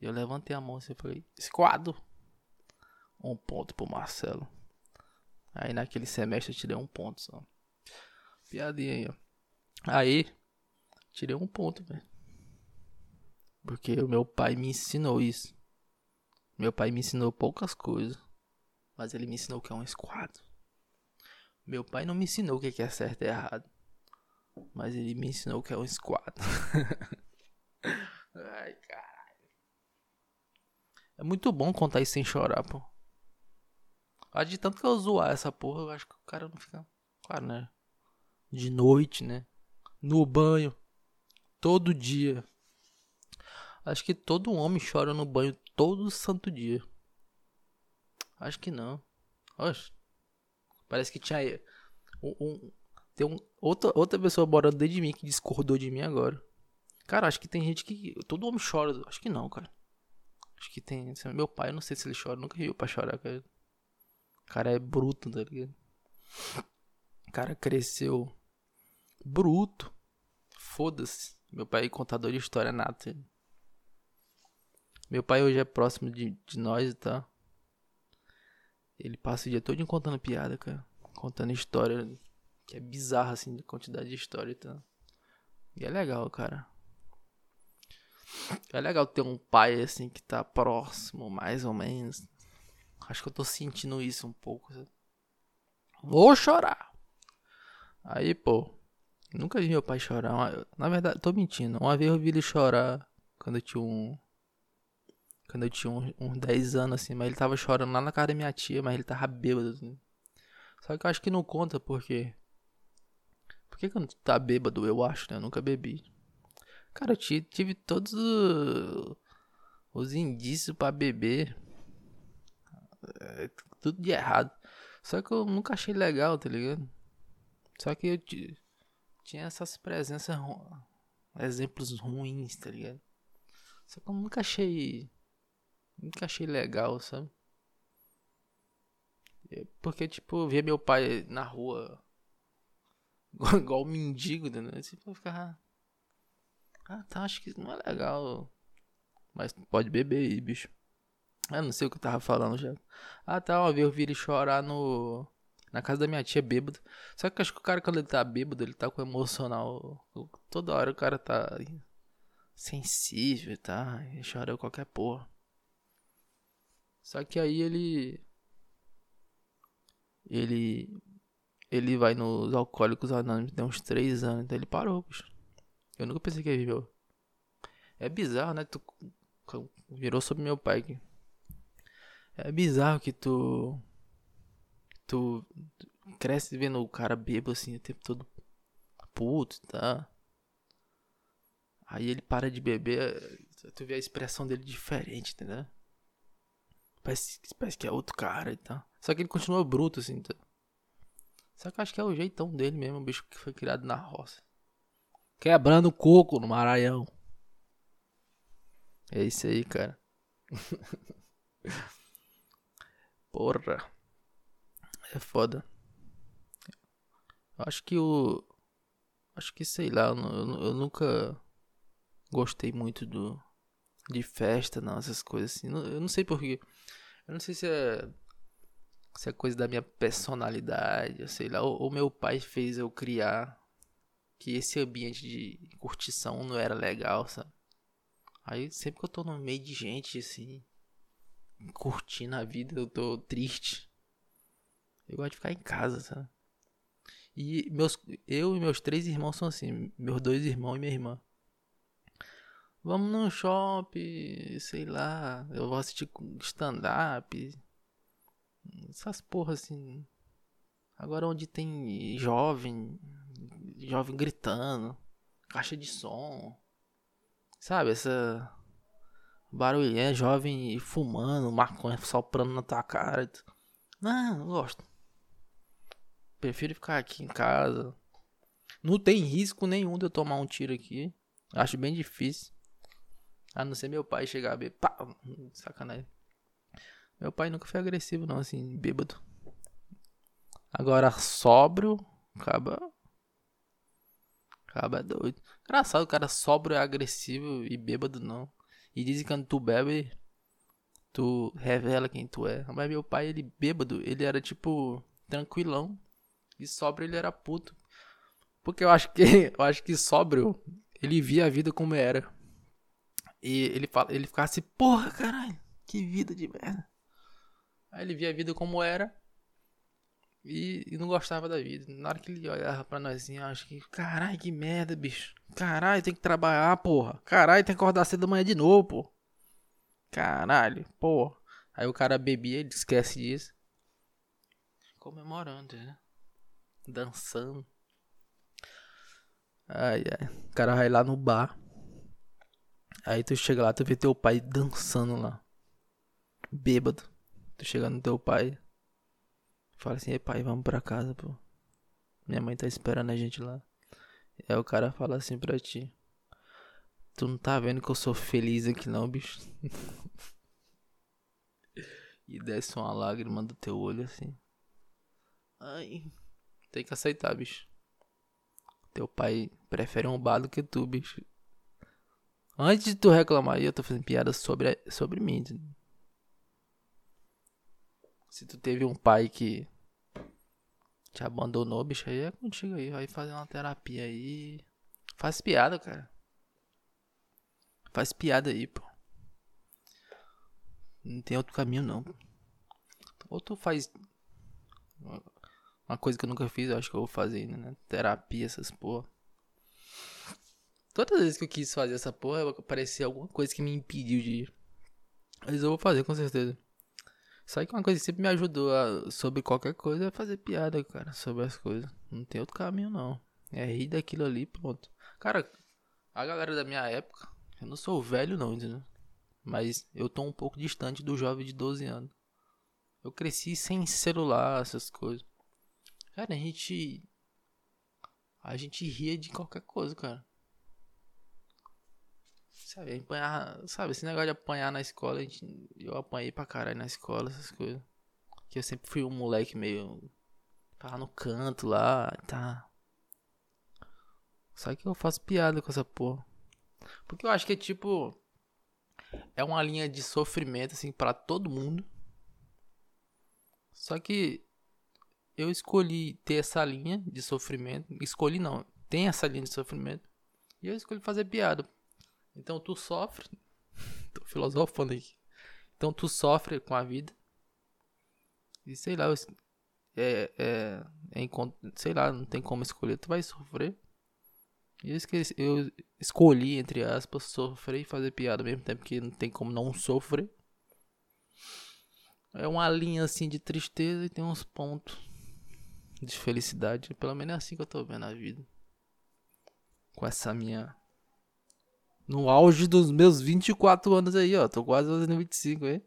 E eu levantei a mão assim, e falei, esquadro. Um ponto pro Marcelo. Aí naquele semestre eu tirei um ponto só. Piadinha aí, ó. Aí, tirei um ponto, velho. Porque o meu pai me ensinou isso. Meu pai me ensinou poucas coisas. Mas ele me ensinou o que é um esquadro. Meu pai não me ensinou o que é certo e errado. Mas ele me ensinou o que é um esquadro. Ai, caralho. É muito bom contar isso sem chorar, pô. Acho de tanto que eu zoar essa porra, eu acho que o cara não fica. Claro, né? De noite, né? No banho. Todo dia. Acho que todo homem chora no banho todo santo dia. Acho que não. Oxe. Parece que tinha. Um, um, tem um, outra, outra pessoa morando dentro de mim que discordou de mim agora. Cara, acho que tem gente que. Todo homem chora. Acho que não, cara. Acho que tem. Meu pai, eu não sei se ele chora. Nunca meu pai chorar, cara. O cara é bruto, tá ligado? O cara cresceu bruto. Foda-se. Meu pai é contador de história nata. Meu pai hoje é próximo de, de nós tá. Ele passa o dia todo contando piada, cara. Contando história. Que é bizarra, assim, de quantidade de história tá. E é legal, cara. É legal ter um pai, assim, que tá próximo, mais ou menos. Acho que eu tô sentindo isso um pouco. Vou chorar. Aí, pô. Nunca vi meu pai chorar. Na verdade, tô mentindo. Uma vez eu vi ele chorar quando eu tinha um quando eu tinha uns, uns 10 anos, assim, mas ele tava chorando lá na casa da minha tia, mas ele tava bêbado, assim. Só que eu acho que não conta porque. Por que quando tá bêbado, eu acho, né? Eu nunca bebi. Cara, eu tive, tive todos os indícios para beber. É, tudo de errado. Só que eu nunca achei legal, tá ligado? Só que eu tinha essas presenças, exemplos ruins, tá ligado? Só que eu nunca achei Nunca achei legal, sabe? É, porque, tipo, ver meu pai na rua igual mendigo, né? Tipo, eu ficava. Ah, tá, acho que não é legal. Mas pode beber aí, bicho. Eu não sei o que eu tava falando já. Ah, tá, uma eu vi ele chorar no. Na casa da minha tia bêbado. Só que eu acho que o cara, quando ele tá bêbado, ele tá com emocional. Toda hora o cara tá sensível, tá? E chora qualquer porra. Só que aí ele. Ele. Ele vai nos Alcoólicos Anônimos tem uns 3 anos, então ele parou, bicho. Eu nunca pensei que ele viveu. É bizarro, né? Tu virou sobre meu pai aqui. É bizarro que tu. Tu, cresce vendo o cara bêbado assim o tempo todo puto, tá? Aí ele para de beber, tu vê a expressão dele diferente, entendeu? Parece, parece que é outro cara e tal. Só que ele continua bruto, assim. Tá? Só que acho que é o jeitão dele mesmo, o bicho que foi criado na roça. Quebrando coco no Maranhão. É isso aí, cara. Porra. É foda. Acho que o. Acho que sei lá, eu, eu nunca gostei muito do. De festa, não, essas coisas assim. Eu não sei porquê. Eu não sei se é, se é coisa da minha personalidade, sei lá. Ou, ou meu pai fez eu criar que esse ambiente de curtição não era legal, sabe? Aí sempre que eu tô no meio de gente assim, curtindo a vida, eu tô triste. Eu gosto de ficar em casa, sabe? E meus, eu e meus três irmãos são assim, meus dois irmãos e minha irmã. Vamos no shopping, sei lá. Eu vou assistir stand-up. Essas porras assim. Agora onde tem jovem, jovem gritando, caixa de som. Sabe, essa barulhinha, jovem fumando, maconha soprando na tua cara. Não, não gosto. Prefiro ficar aqui em casa. Não tem risco nenhum de eu tomar um tiro aqui. Acho bem difícil. A não ser meu pai chegar a beber. Pá, sacanagem. Meu pai nunca foi agressivo, não, assim, bêbado. Agora, sóbrio, acaba. Acaba doido. Engraçado, o cara sóbrio é agressivo e bêbado não. E dizem que quando tu bebe, tu revela quem tu é. Mas meu pai, ele bêbado, ele era tipo tranquilão. E sóbrio ele era puto. Porque eu acho que eu acho que sóbrio, ele via a vida como era. E ele, fala, ele ficava assim, porra, caralho, que vida de merda. Aí ele via a vida como era e, e não gostava da vida. Na hora que ele olhava pra nós assim, acho que, caralho, que merda, bicho. Caralho, tem que trabalhar, porra. Caralho, tem que acordar cedo da manhã de novo, pô. Caralho, porra. Aí o cara bebia, ele esquece disso. Comemorando, né? Dançando. Ai, ai. O cara vai lá no bar. Aí tu chega lá, tu vê teu pai dançando lá. Bêbado. Tu chega no teu pai. Fala assim, ei pai, vamos pra casa, pô. Minha mãe tá esperando a gente lá. Aí o cara fala assim pra ti. Tu não tá vendo que eu sou feliz aqui não, bicho? e desce uma lágrima do teu olho assim. Ai. Tem que aceitar, bicho. Teu pai prefere um bar do que tu, bicho. Antes de tu reclamar eu tô fazendo piada sobre, sobre mim. Se tu teve um pai que te abandonou, bicho, aí é contigo aí. Vai fazer uma terapia aí. Faz piada, cara. Faz piada aí, pô. Não tem outro caminho, não. Ou tu faz. Uma coisa que eu nunca fiz, eu acho que eu vou fazer ainda, né? Terapia, essas porra. Todas as vezes que eu quis fazer essa porra, aparecia alguma coisa que me impediu de ir. Mas eu vou fazer, com certeza. Só que uma coisa que sempre me ajudou a, sobre qualquer coisa é fazer piada, cara, sobre as coisas. Não tem outro caminho, não. É rir daquilo ali, pronto. Cara, a galera da minha época, eu não sou velho, não, entendeu? Mas eu tô um pouco distante do jovem de 12 anos. Eu cresci sem celular, essas coisas. Cara, a gente. A gente ria de qualquer coisa, cara. Sabe, apanhar, sabe, esse negócio de apanhar na escola, gente, eu apanhei pra caralho na escola, essas coisas. Que eu sempre fui um moleque meio. Tava no canto lá, tá. Só que eu faço piada com essa porra. Porque eu acho que é tipo. É uma linha de sofrimento, assim, para todo mundo. Só que eu escolhi ter essa linha de sofrimento. Escolhi não, tem essa linha de sofrimento. E eu escolhi fazer piada. Então tu sofre. Tô filosofando aqui. Então tu sofre com a vida. E sei lá, é, é, é, sei lá, não tem como escolher, tu vai sofrer. E eu, esqueci, eu escolhi, entre aspas, sofrer e fazer piada ao mesmo tempo que não tem como não sofrer. É uma linha assim de tristeza e tem uns pontos de felicidade. Pelo menos é assim que eu tô vendo a vida. Com essa minha no auge dos meus 24 anos aí, ó. Tô quase fazendo 25, hein?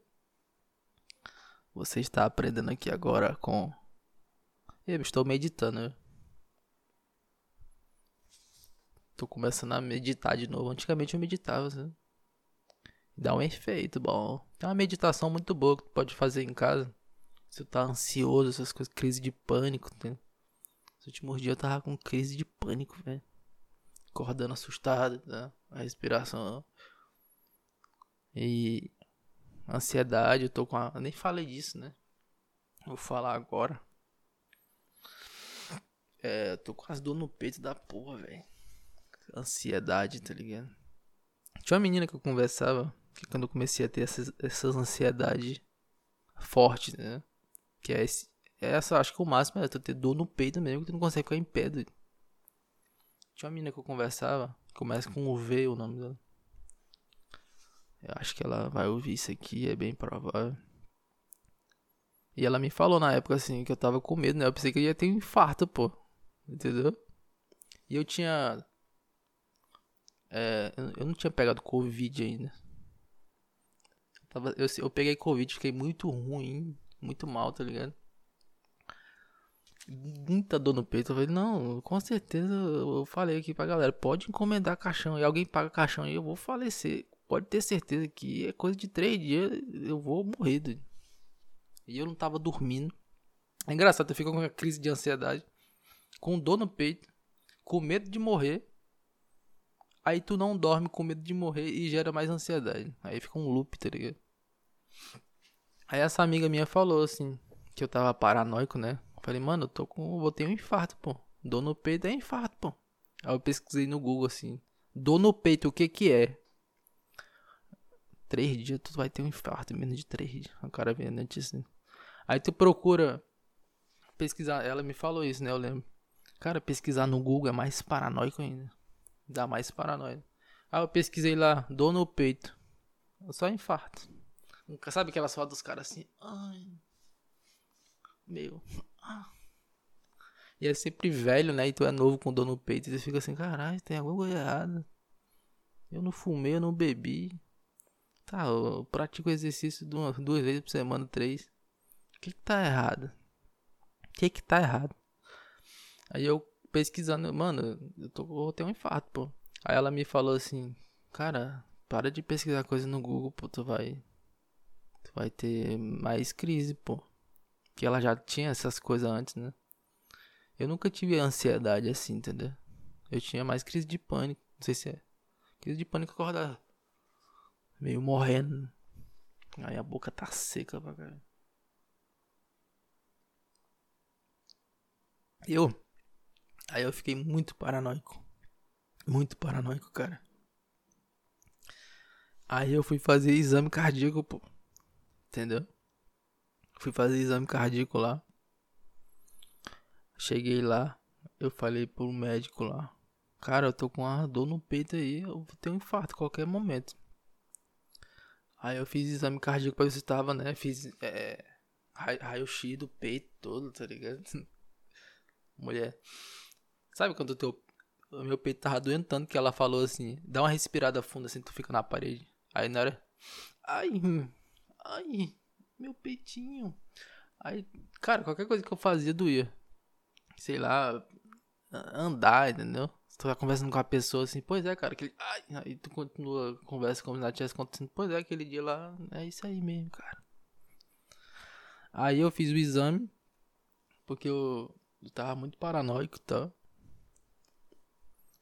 Você está aprendendo aqui agora com. Eu estou meditando? Tô começando a meditar de novo. Antigamente eu meditava, assim. Dá um efeito bom. Tem uma meditação muito boa que tu pode fazer em casa. Se tu tá ansioso, essas coisas, crise de pânico. Né? Nos últimos dias eu tava com crise de pânico, velho acordando assustado, tá? a respiração. E ansiedade, eu tô com a... Eu nem falei disso, né? Vou falar agora. É, tô com as dor no peito da porra, velho. Ansiedade, tá ligado? Tinha uma menina que eu conversava, que quando eu comecei a ter essas, essas ansiedades fortes, né? Que é esse, essa, acho que o máximo é tu ter dor no peito mesmo, que tu não consegue ficar em pé, doido. Tinha uma menina que eu conversava, começa com o V o nome dela. Eu acho que ela vai ouvir isso aqui, é bem provável. E ela me falou na época assim que eu tava com medo, né? Eu pensei que eu ia ter um infarto, pô. Entendeu? E eu tinha. É, eu não tinha pegado Covid ainda. Eu, eu peguei Covid, fiquei muito ruim, muito mal, tá ligado? Muita dor no peito. Eu falei, não, com certeza eu falei aqui pra galera, pode encomendar caixão e alguém paga caixão e eu vou falecer. Pode ter certeza que é coisa de três dias eu vou morrer. Dude. E eu não tava dormindo. É engraçado, eu fico com uma crise de ansiedade, com dor no peito, com medo de morrer. Aí tu não dorme com medo de morrer e gera mais ansiedade. Aí fica um loop, tá ligado? Aí essa amiga minha falou assim, que eu tava paranoico, né? Falei, mano, eu tô com. Vou ter um infarto, pô. Dor no peito é infarto, pô. Aí eu pesquisei no Google assim. Dor no peito, o que que é? Três dias tu vai ter um infarto, menos de três dias. O cara vendo notícia. Assim. Aí tu procura pesquisar. Ela me falou isso, né? Eu lembro. Cara, pesquisar no Google é mais paranoico ainda. Dá mais paranoia. Aí eu pesquisei lá, dor no peito. Só infarto. Sabe aquelas fotos dos caras assim? Ai. Meu. E é sempre velho, né? E tu é novo com dor no peito. E você fica assim, caralho, tem alguma coisa errada. Eu não fumei, eu não bebi. Tá, eu pratico exercício duas, duas vezes por semana, três. que que tá errado? O que que tá errado? Aí eu pesquisando, mano, eu tô, vou ter um infarto, pô. Aí ela me falou assim, cara, para de pesquisar coisa no Google, pô, tu vai. Tu vai ter mais crise, pô. Que ela já tinha essas coisas antes, né? Eu nunca tive ansiedade assim, entendeu? Eu tinha mais crise de pânico. Não sei se é. Crise de pânico acordar meio morrendo. Aí a boca tá seca pra caralho. Eu. Aí eu fiquei muito paranoico. Muito paranoico, cara. Aí eu fui fazer exame cardíaco, pô. Entendeu? Fui fazer exame cardíaco lá. Cheguei lá, eu falei pro médico lá. Cara, eu tô com uma dor no peito aí, eu vou ter um infarto a qualquer momento. Aí eu fiz exame cardíaco pra ver se tava, né? Fiz é, raio-x do peito todo, tá ligado? Mulher. Sabe quando o teu. Meu peito tava tanto que ela falou assim: dá uma respirada funda assim, tu fica na parede. Aí na hora. Ai, ai, meu peitinho. Aí, cara, qualquer coisa que eu fazia doía. Sei lá, andar, entendeu? Você tá conversando com a pessoa assim, pois é, cara, aquele. Ai, aí tu continua conversa como se nada tivesse acontecendo. Pois é, aquele dia lá, é isso aí mesmo, cara. Aí eu fiz o exame, porque eu, eu tava muito paranoico e tá? tal.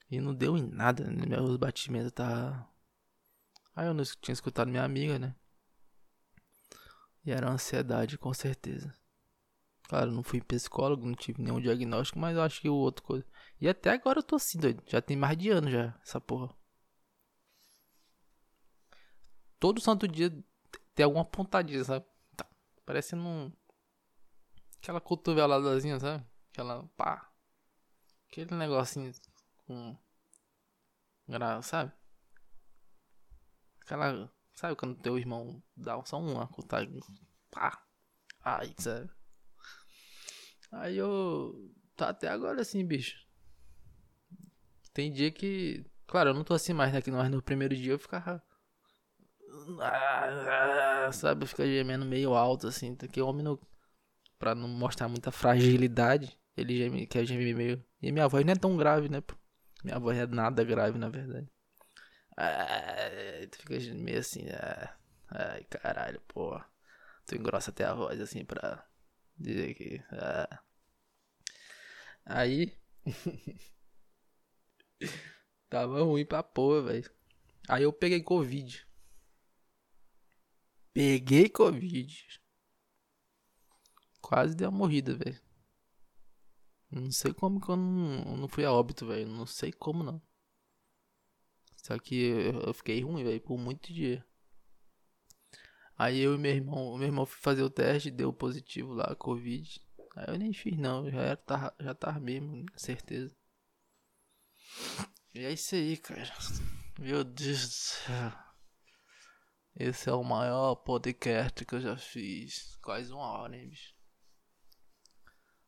E não deu em nada, né? Meus batimentos tá. Aí eu não tinha escutado minha amiga, né? E era ansiedade, com certeza. Claro, não fui psicólogo, não tive nenhum diagnóstico, mas eu acho que o outro coisa. E até agora eu tô assim, doido. Já tem mais de ano já, essa porra. Todo santo dia tem alguma pontadinha, sabe? Tá. Parecendo um. Aquela cotoveladazinha, sabe? Aquela. pá. Aquele negocinho com. Sabe? Aquela. Sabe quando teu irmão dá só uma contagem? Pá. Ai, sabe? Aí eu. Tá até agora assim, bicho. Tem dia que. Claro, eu não tô assim mais, né? Que mas no primeiro dia eu ficava. Sabe, fica gemendo meio alto, assim. Que o homem não. Pra não mostrar muita fragilidade, ele geme, quer gemer meio. E minha voz não é tão grave, né? Minha voz é nada grave, na verdade. Ah, tu fica meio assim, ah, ai caralho, pô. Tu engrossa até a voz assim pra dizer que. Ah. Aí. tava ruim pra porra, velho. Aí eu peguei Covid. Peguei Covid. Quase deu uma morrida, velho. Não sei como que eu não, não fui a óbito, velho. Não sei como não. Só que eu, fiquei ruim, velho, por muito dia. Aí eu e meu irmão, meu irmão foi fazer o teste, deu positivo lá, Covid. Aí eu nem fiz não, já era, tava, já tava mesmo, certeza. E é isso aí, cara. Meu Deus do céu. Esse é o maior podcast que eu já fiz. Quase uma hora, hein, bicho.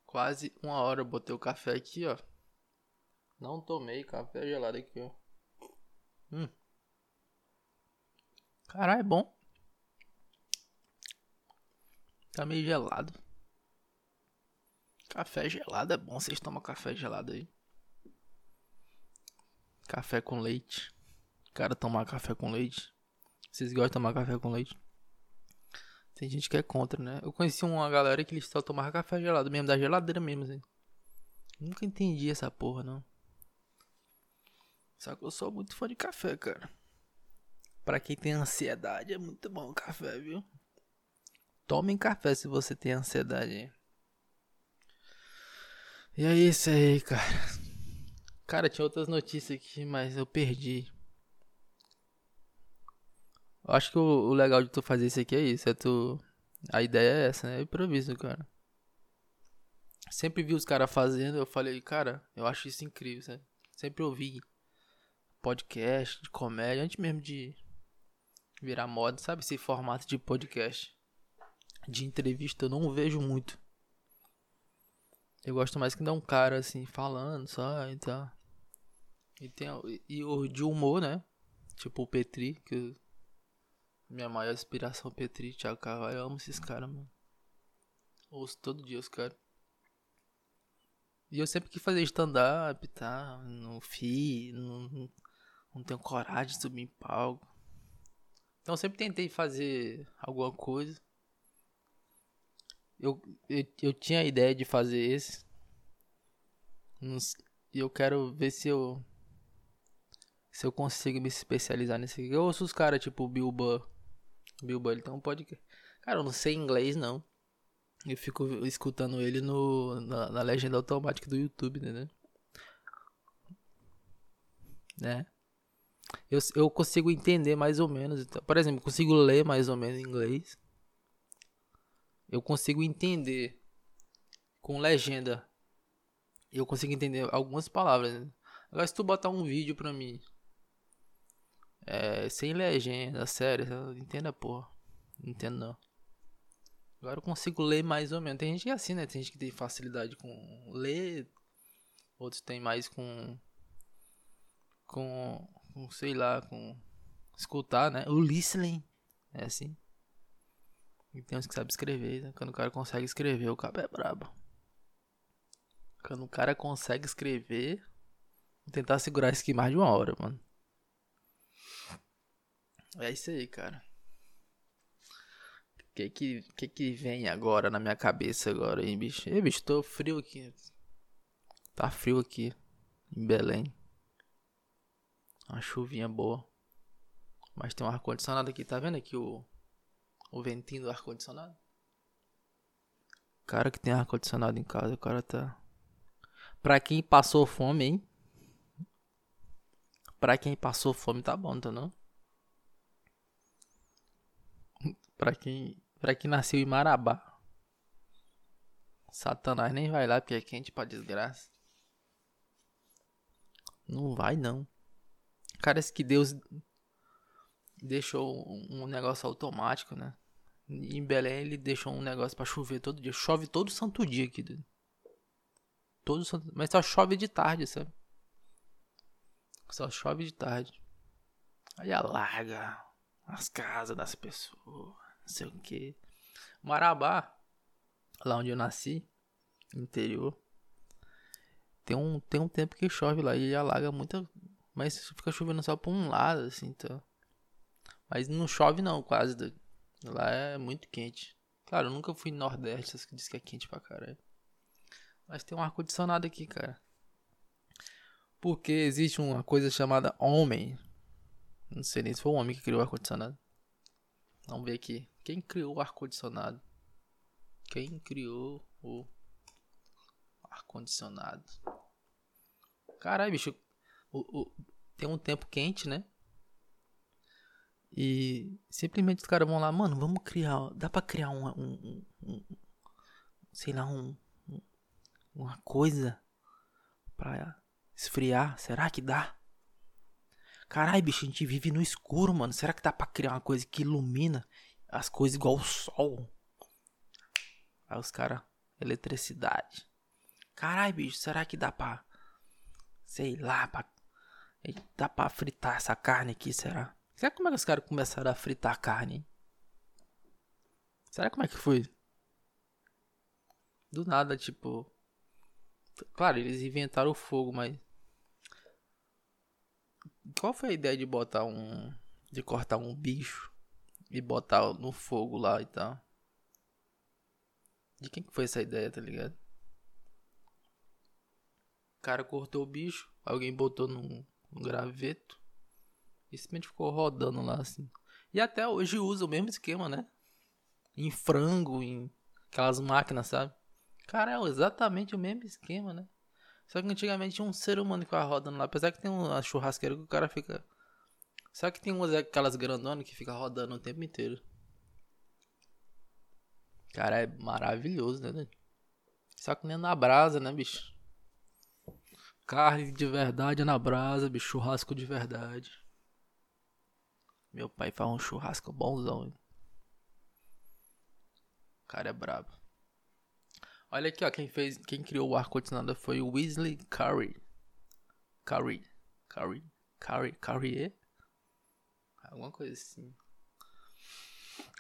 Quase uma hora eu botei o café aqui, ó. Não tomei café gelado aqui, ó. Hum. Caralho, é bom. Tá meio gelado. Café gelado é bom. Vocês tomam café gelado aí? Café com leite. Cara, tomar café com leite. Vocês gostam de tomar café com leite? Tem gente que é contra, né? Eu conheci uma galera que eles só tomavam café gelado mesmo, da geladeira mesmo, assim. Nunca entendi essa porra, não. Só que eu sou muito fã de café, cara. Pra quem tem ansiedade, é muito bom o café, viu? Tomem café se você tem ansiedade. E é isso aí, cara. Cara, tinha outras notícias aqui, mas eu perdi. Eu acho que o, legal de tu fazer isso aqui é isso. É tu. A ideia é essa, né? É improviso, cara. Sempre vi os caras fazendo, eu falei, cara, eu acho isso incrível, sabe? Sempre ouvi podcast de comédia, antes mesmo de virar moda, sabe? Esse formato de podcast. De entrevista eu não vejo muito. Eu gosto mais que dá um cara assim falando só e tal. E tem e o de humor, né? Tipo o Petri, que minha maior inspiração Petri, Thiago Carvalho, eu amo esses caras, mano. Ouço todo dia os caras. E eu sempre quis fazer stand-up, tá? No FI, não, não tenho coragem de subir em palco. Então sempre tentei fazer alguma coisa. Eu, eu, eu tinha a ideia de fazer esse. E eu quero ver se eu. Se eu consigo me especializar nesse. Eu ouço os caras tipo Bilba. Bilba, ele tem um podcast. Cara, eu não sei inglês não. Eu fico escutando ele no, na, na legenda automática do YouTube, né? Né? Eu, eu consigo entender mais ou menos. Então, por exemplo, consigo ler mais ou menos inglês. Eu consigo entender com legenda. Eu consigo entender algumas palavras. Agora, se tu botar um vídeo pra mim é, sem legenda, sério, entenda porra. Não entendo não. Agora eu consigo ler mais ou menos. Tem gente que é assim, né? Tem gente que tem facilidade com ler, outros tem mais com com, com sei lá, com escutar, né? O listening é assim. E tem uns que sabem escrever, né? Quando o cara consegue escrever, o cabo é brabo. Quando o cara consegue escrever, vou tentar segurar isso aqui mais de uma hora, mano. É isso aí, cara que que, que que vem agora na minha cabeça agora, hein, bicho? Ei, bicho, tô frio aqui. Tá frio aqui em Belém. Uma chuvinha boa. Mas tem um ar-condicionado aqui, tá vendo aqui o, o ventinho do ar-condicionado? Cara que tem ar-condicionado em casa, o cara tá. Pra quem passou fome, hein? Pra quem passou fome tá bom, tá não? Pra quem Pra quem nasceu em Marabá. Satanás nem vai lá porque é quente pra desgraça. Não vai não. Parece que Deus deixou um negócio automático, né? Em Belém ele deixou um negócio para chover todo dia. Chove todo santo dia aqui. Todo santo... Mas só chove de tarde, sabe? Só chove de tarde. Aí alaga as casas das pessoas não sei o que. Marabá, lá onde eu nasci, interior, tem um, tem um tempo que chove lá e alaga muita. Mas fica chovendo só por um lado, assim, então. Mas não chove não, quase. Lá é muito quente. Claro, eu nunca fui no Nordeste, que diz que é quente pra caralho. Mas tem um ar-condicionado aqui, cara. Porque existe uma coisa chamada homem. Não sei nem se foi o homem que criou o ar-condicionado. Vamos ver aqui. Quem criou o ar-condicionado? Quem criou o ar-condicionado? Caralho, bicho. O, o, tem um tempo quente, né? E simplesmente os caras vão lá, mano, vamos criar. Dá pra criar um. um, um, um sei lá, um, uma coisa pra esfriar? Será que dá? Caralho, bicho, a gente vive no escuro, mano. Será que dá pra criar uma coisa que ilumina as coisas igual o sol. Aí os caras, eletricidade. Caralho, bicho, será que dá pra. Sei lá, pra. Dá pra fritar essa carne aqui, será? Será como é que os caras começaram a fritar carne? Hein? Será como é que foi? Do nada, tipo. Claro, eles inventaram o fogo, mas. Qual foi a ideia de botar um. De cortar um bicho e botar no fogo lá e tal. De quem que foi essa ideia, tá ligado? O cara cortou o bicho, alguém botou num, num graveto e simplesmente ficou rodando lá assim. E até hoje usa o mesmo esquema, né? Em frango, em aquelas máquinas, sabe? Cara, é exatamente o mesmo esquema, né? Só que antigamente tinha um ser humano que ficava rodando lá. Apesar que tem uma churrasqueira que o cara fica só que tem umas aquelas grandonas que fica rodando o tempo inteiro. Cara, é maravilhoso, né? Só que nem na brasa, né, bicho? Carne de verdade na brasa, bicho. Churrasco de verdade. Meu pai faz um churrasco bonzão. Hein? O cara é brabo. Olha aqui, ó. Quem fez, quem criou o ar-condicionado foi o Weasley Curry. Curry. Curry. Curry. Curry. Alguma coisa assim.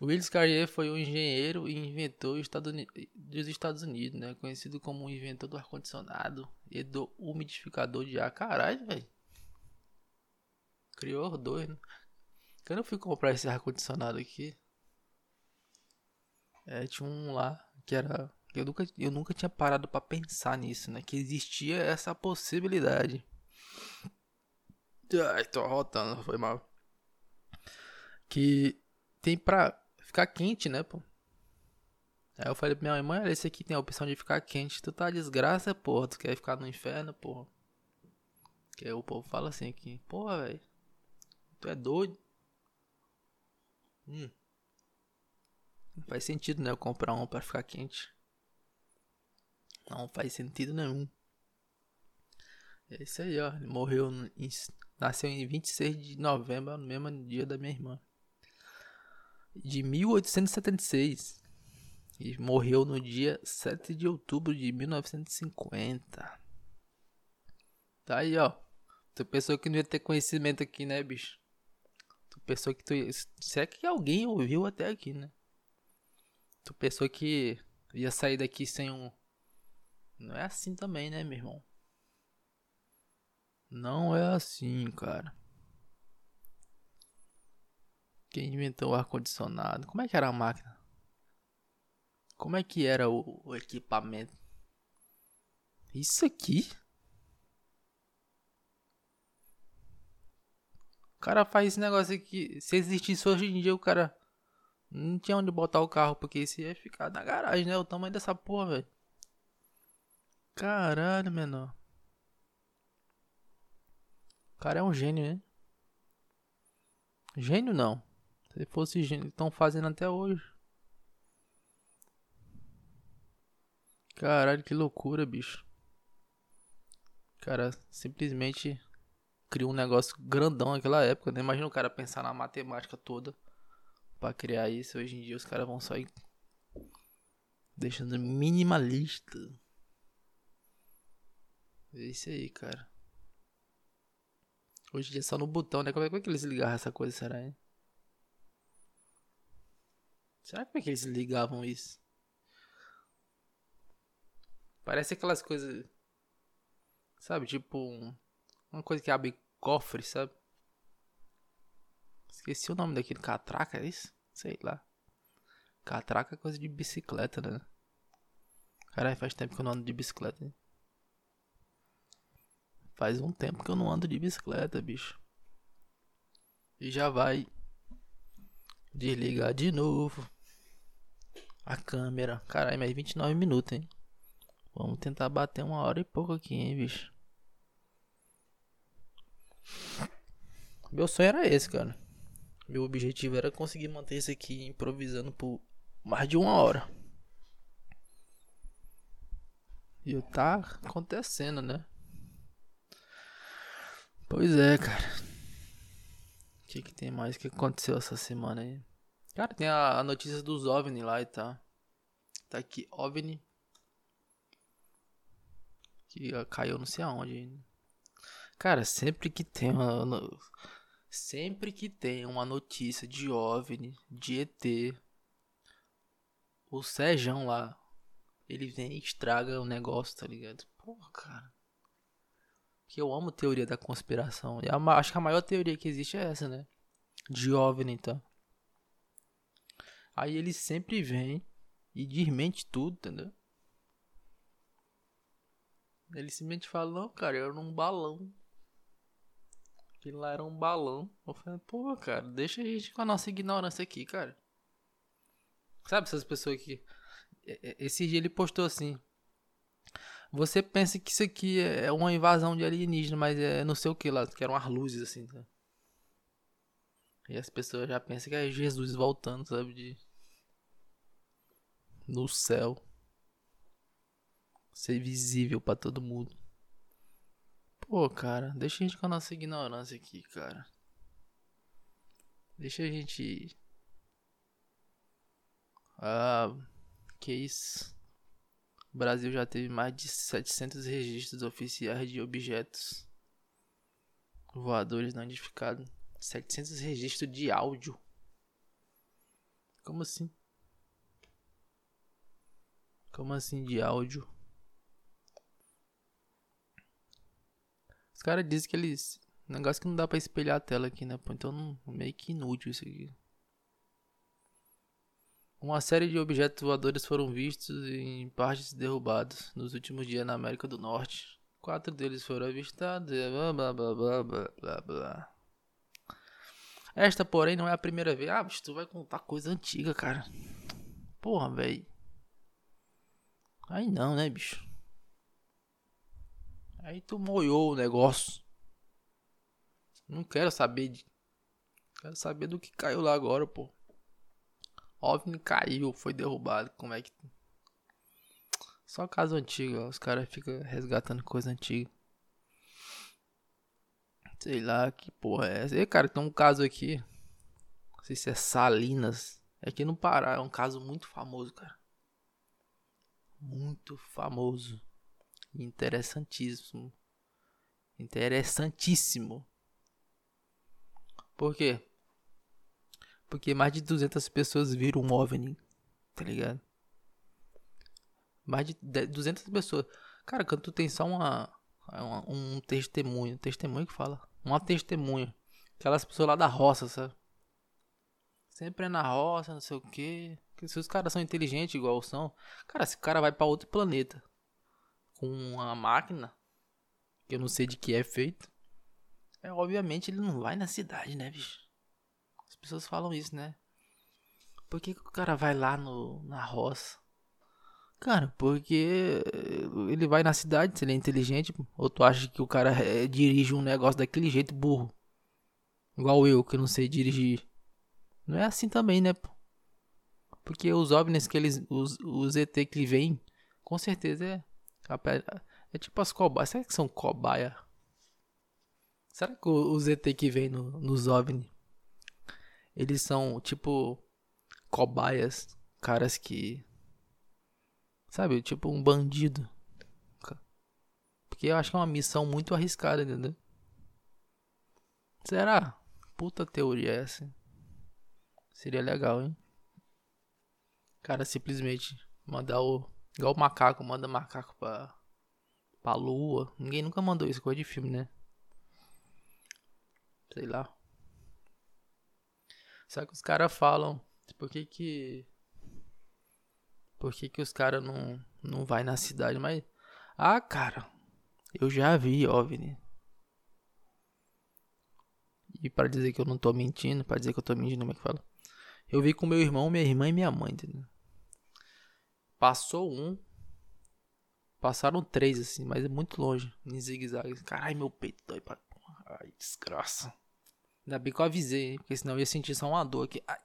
Willis Carrier foi um engenheiro e inventor dos Estados Unidos, né? Conhecido como o inventor do ar-condicionado e do umidificador de ar. Caralho, velho. Criou dois, né? Quando eu fui comprar esse ar-condicionado aqui, é, tinha um lá que era. Eu nunca, eu nunca tinha parado para pensar nisso, né? Que existia essa possibilidade. Ai, tô rotando, foi mal. Que tem pra ficar quente, né, pô? Aí eu falei pra minha mãe, olha, esse aqui tem a opção de ficar quente. Tu tá desgraça, porra. Tu quer ficar no inferno, porra. Que aí o povo fala assim aqui, porra, velho. Tu é doido. Hum. Não faz sentido, né? Eu comprar um pra ficar quente. Não faz sentido nenhum. É isso aí, ó. Ele morreu em, nasceu em 26 de novembro, no mesmo dia da minha irmã de 1876 e morreu no dia 7 de outubro de 1950. Tá aí, ó. Tu pensou que não ia ter conhecimento aqui, né, bicho? Tu pensou que tu ia... Se é que alguém ouviu até aqui, né? Tu pensou que ia sair daqui sem um... Não é assim também, né, meu irmão? Não é assim, cara. Quem inventou o ar-condicionado? Como é que era a máquina? Como é que era o, o equipamento? Isso aqui? O cara faz esse negócio aqui. Se existisse hoje em dia, o cara não tinha onde botar o carro, porque isso ia ficar na garagem, né? O tamanho dessa porra, velho. Caralho, menor. O cara é um gênio, né? Gênio não. Se fosse estão fazendo até hoje. Caralho, que loucura, bicho. Cara, simplesmente criou um negócio grandão naquela época. Né? Imagina o cara pensar na matemática toda para criar isso. Hoje em dia os caras vão só ir deixando minimalista. É isso aí, cara. Hoje em dia é só no botão, né? Como é, como é que eles ligaram essa coisa, será, hein? Será é que eles ligavam isso? Parece aquelas coisas. Sabe, tipo. Um, uma coisa que abre cofre, sabe? Esqueci o nome daquele. Catraca, é isso? Sei lá. Catraca é coisa de bicicleta, né? Caralho, faz tempo que eu não ando de bicicleta. Hein? Faz um tempo que eu não ando de bicicleta, bicho. E já vai desligar de novo. A câmera. Caralho, mais 29 minutos, hein? Vamos tentar bater uma hora e pouco aqui, hein, bicho. Meu sonho era esse, cara. Meu objetivo era conseguir manter isso aqui improvisando por mais de uma hora. E tá acontecendo, né? Pois é, cara. O que, que tem mais que aconteceu essa semana aí? Cara, tem a, a notícia dos OVNI lá e tá. Tá aqui, OVNI. Que caiu não sei aonde. Cara, sempre que tem uma. Sempre que tem uma notícia de OVNI, de ET, o Sejão lá, ele vem e estraga o negócio, tá ligado? Porra, cara. Que eu amo teoria da conspiração. E a, acho que a maior teoria que existe é essa, né? De OVNI, então. Aí ele sempre vem e desmente tudo, entendeu? Ele simplesmente fala, não, cara, eu era um balão. Aquilo lá era um balão. Eu falei, pô, cara, deixa a gente com a nossa ignorância aqui, cara. Sabe essas pessoas que. Esse dia ele postou assim. Você pensa que isso aqui é uma invasão de alienígena, mas é não sei o que lá, que eram as luzes assim, tá? E as pessoas já pensam que é Jesus voltando, sabe? De... No céu. Ser visível para todo mundo. Pô, cara, deixa a gente com a nossa ignorância aqui, cara. Deixa a gente. Ah, que isso. O Brasil já teve mais de 700 registros oficiais de objetos voadores não identificados. 700 registros de áudio. Como assim? Como assim de áudio? Os caras dizem que eles. Negócio que não dá pra espelhar a tela aqui, né? Então meio que inútil isso aqui. Uma série de objetos voadores foram vistos em partes derrubados nos últimos dias na América do Norte. Quatro deles foram avistados blá blá blá blá blá blá blá. Esta, porém, não é a primeira vez. Ah, tu vai contar coisa antiga, cara. Porra, velho. Aí não, né, bicho? Aí tu molhou o negócio. Não quero saber de. Quero saber do que caiu lá agora, pô. OVNI caiu, foi derrubado. Como é que. Só caso antigo, ó. Os caras ficam resgatando coisa antiga. Sei lá que porra é essa. E, cara, tem um caso aqui. Não sei se é Salinas. É aqui no Pará. É um caso muito famoso, cara. Muito famoso. Interessantíssimo. Interessantíssimo. Por quê? Porque mais de 200 pessoas viram um OVNI, tá ligado? Mais de 200 pessoas. Cara, quando tu tem só uma, uma um testemunho, testemunho que fala, uma testemunha, aquelas pessoas lá da roça, sabe? Sempre é na roça, não sei o que. Se os caras são inteligentes igual são, cara, se o cara vai para outro planeta com uma máquina que eu não sei de que é feito, é obviamente ele não vai na cidade, né, bicho? As pessoas falam isso, né? Por que, que o cara vai lá no, na roça? Cara, porque ele vai na cidade, se ele é inteligente, ou tu acha que o cara é, dirige um negócio daquele jeito burro? Igual eu, que não sei dirigir. Não é assim também, né? Porque os OVNIs que eles. Os, os ET que vêm, com certeza é. É tipo as cobaias. Será que são cobaia? Será que os ET que vêm no, nos OVNI eles são tipo cobaias, caras que sabe, tipo um bandido. Porque eu acho que é uma missão muito arriscada, entendeu? Será? Puta teoria essa. Seria legal, hein? Cara, simplesmente mandar o. Igual o macaco, manda macaco pra. pra lua. Ninguém nunca mandou isso, coisa de filme, né? Sei lá. Só que os caras falam, por que que... Por que que os caras não, não vai na cidade, mas... Ah, cara, eu já vi OVNI. E para dizer que eu não tô mentindo, para dizer que eu tô mentindo, como é que fala? Eu vi com meu irmão, minha irmã e minha mãe, entendeu? Passou um. Passaram três, assim, mas é muito longe. Em zigue-zague. Caralho, meu peito dói pra. Ai, desgraça. Ainda bem que eu avisei, hein? Porque senão eu ia sentir só uma dor aqui. Ai,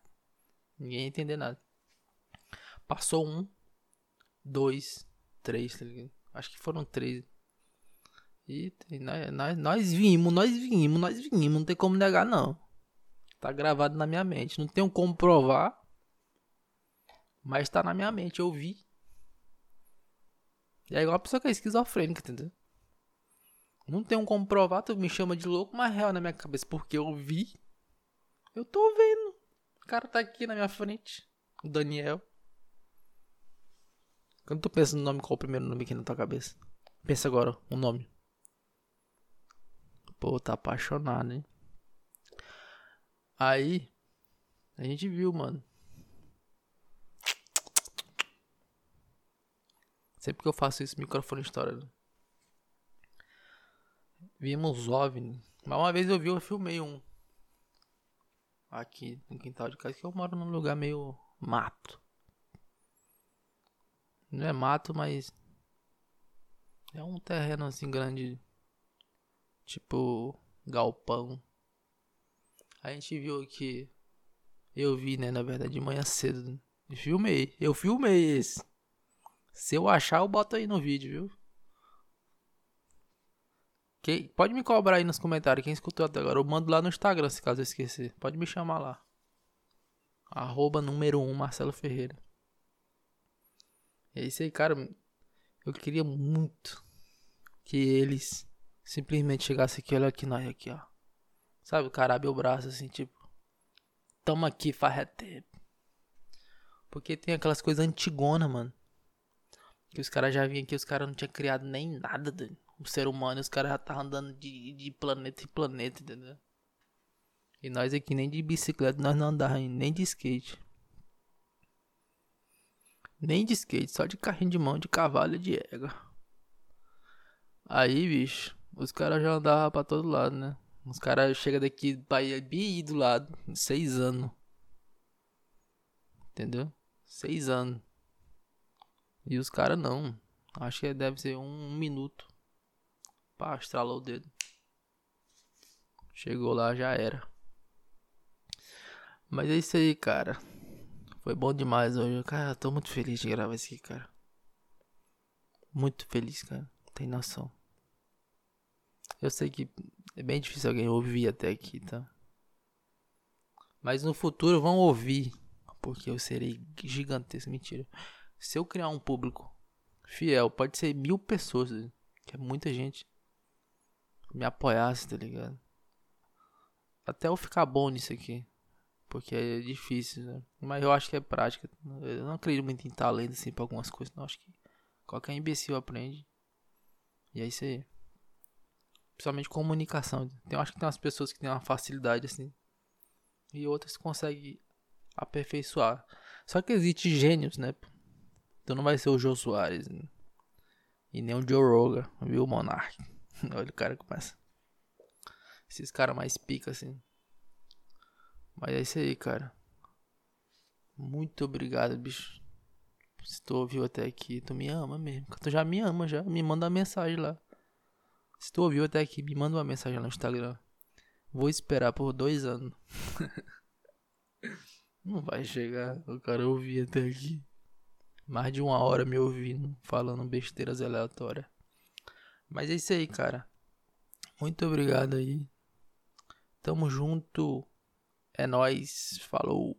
ninguém ia entender nada. Passou um, dois, três, tá ligado? Acho que foram três. E nós, nós, nós vimos, nós vimos, nós vimos. Não tem como negar, não. Tá gravado na minha mente. Não tenho como provar. Mas tá na minha mente. Eu vi. É igual a pessoa que é esquizofrênica, entendeu? Não tenho como provar, tu me chama de louco, mas é real na minha cabeça, porque eu vi. Eu tô vendo. O cara tá aqui na minha frente. O Daniel. Quando tu pensa no nome, qual é o primeiro nome aqui na tua cabeça? Pensa agora, um nome. Pô, tá apaixonado, hein? Aí, a gente viu, mano. Sempre que eu faço isso, microfone estoura. Né? Vimos OVNI. Mas uma vez eu vi, eu filmei um. Aqui no quintal de casa, que eu moro num lugar meio mato. Não é mato, mas. É um terreno assim grande. Tipo. Galpão. A gente viu que. Eu vi, né? Na verdade, de manhã cedo. Filmei. Eu filmei esse. Se eu achar, eu boto aí no vídeo, viu? Quem, pode me cobrar aí nos comentários quem escutou até agora. Eu mando lá no Instagram se caso eu esquecer. Pode me chamar lá. Arroba número 1 um, Marcelo Ferreira. É isso aí, cara. Eu queria muito que eles simplesmente chegassem aqui, olha aqui nós aqui, ó. Sabe, o cara abre o braço assim, tipo. Tamo aqui, faz tempo. Porque tem aquelas coisas antigona, mano. Que os caras já vinham aqui, os caras não tinham criado nem nada, do, o ser humano, os caras já estavam andando de, de planeta em planeta, entendeu? E nós aqui nem de bicicleta, nós não andávamos nem de skate. Nem de skate, só de carrinho de mão, de cavalo e de égua. Aí, bicho, os caras já andavam pra todo lado, né? Os caras chegam daqui, Bahia, bem do lado, seis anos. Entendeu? Seis anos. E os caras não. Acho que deve ser um, um minuto. Pá, estralou o dedo. Chegou lá, já era. Mas é isso aí, cara. Foi bom demais hoje. Cara, tô muito feliz de gravar isso aqui, cara. Muito feliz, cara. Tem noção. Eu sei que é bem difícil alguém ouvir até aqui, tá? Mas no futuro vão ouvir. Porque eu serei gigantesco. Mentira. Se eu criar um público fiel, pode ser mil pessoas, que é muita gente, me apoiasse, tá ligado? Até eu ficar bom nisso aqui. Porque é difícil, né? Mas eu acho que é prática. Eu não acredito muito em talento, assim, pra algumas coisas. Não, acho que qualquer imbecil aprende. E é isso aí. Principalmente comunicação. Eu acho que tem umas pessoas que têm uma facilidade, assim. E outras conseguem aperfeiçoar. Só que existe gênios, né? Então não vai ser o Joe Soares. Né? E nem o Joe Rogan, viu, Monark? Olha o cara começa. Esses caras mais pica, assim. Mas é isso aí, cara. Muito obrigado, bicho. Se tu ouviu até aqui, tu me ama mesmo. Tu já me ama, já. Me manda uma mensagem lá. Se tu ouviu até aqui, me manda uma mensagem lá no Instagram. Vou esperar por dois anos. Não vai chegar o cara ouvir até aqui. Mais de uma hora me ouvindo, falando besteiras aleatórias. Mas é isso aí, cara. Muito obrigado aí. Tamo junto. É nóis. Falou.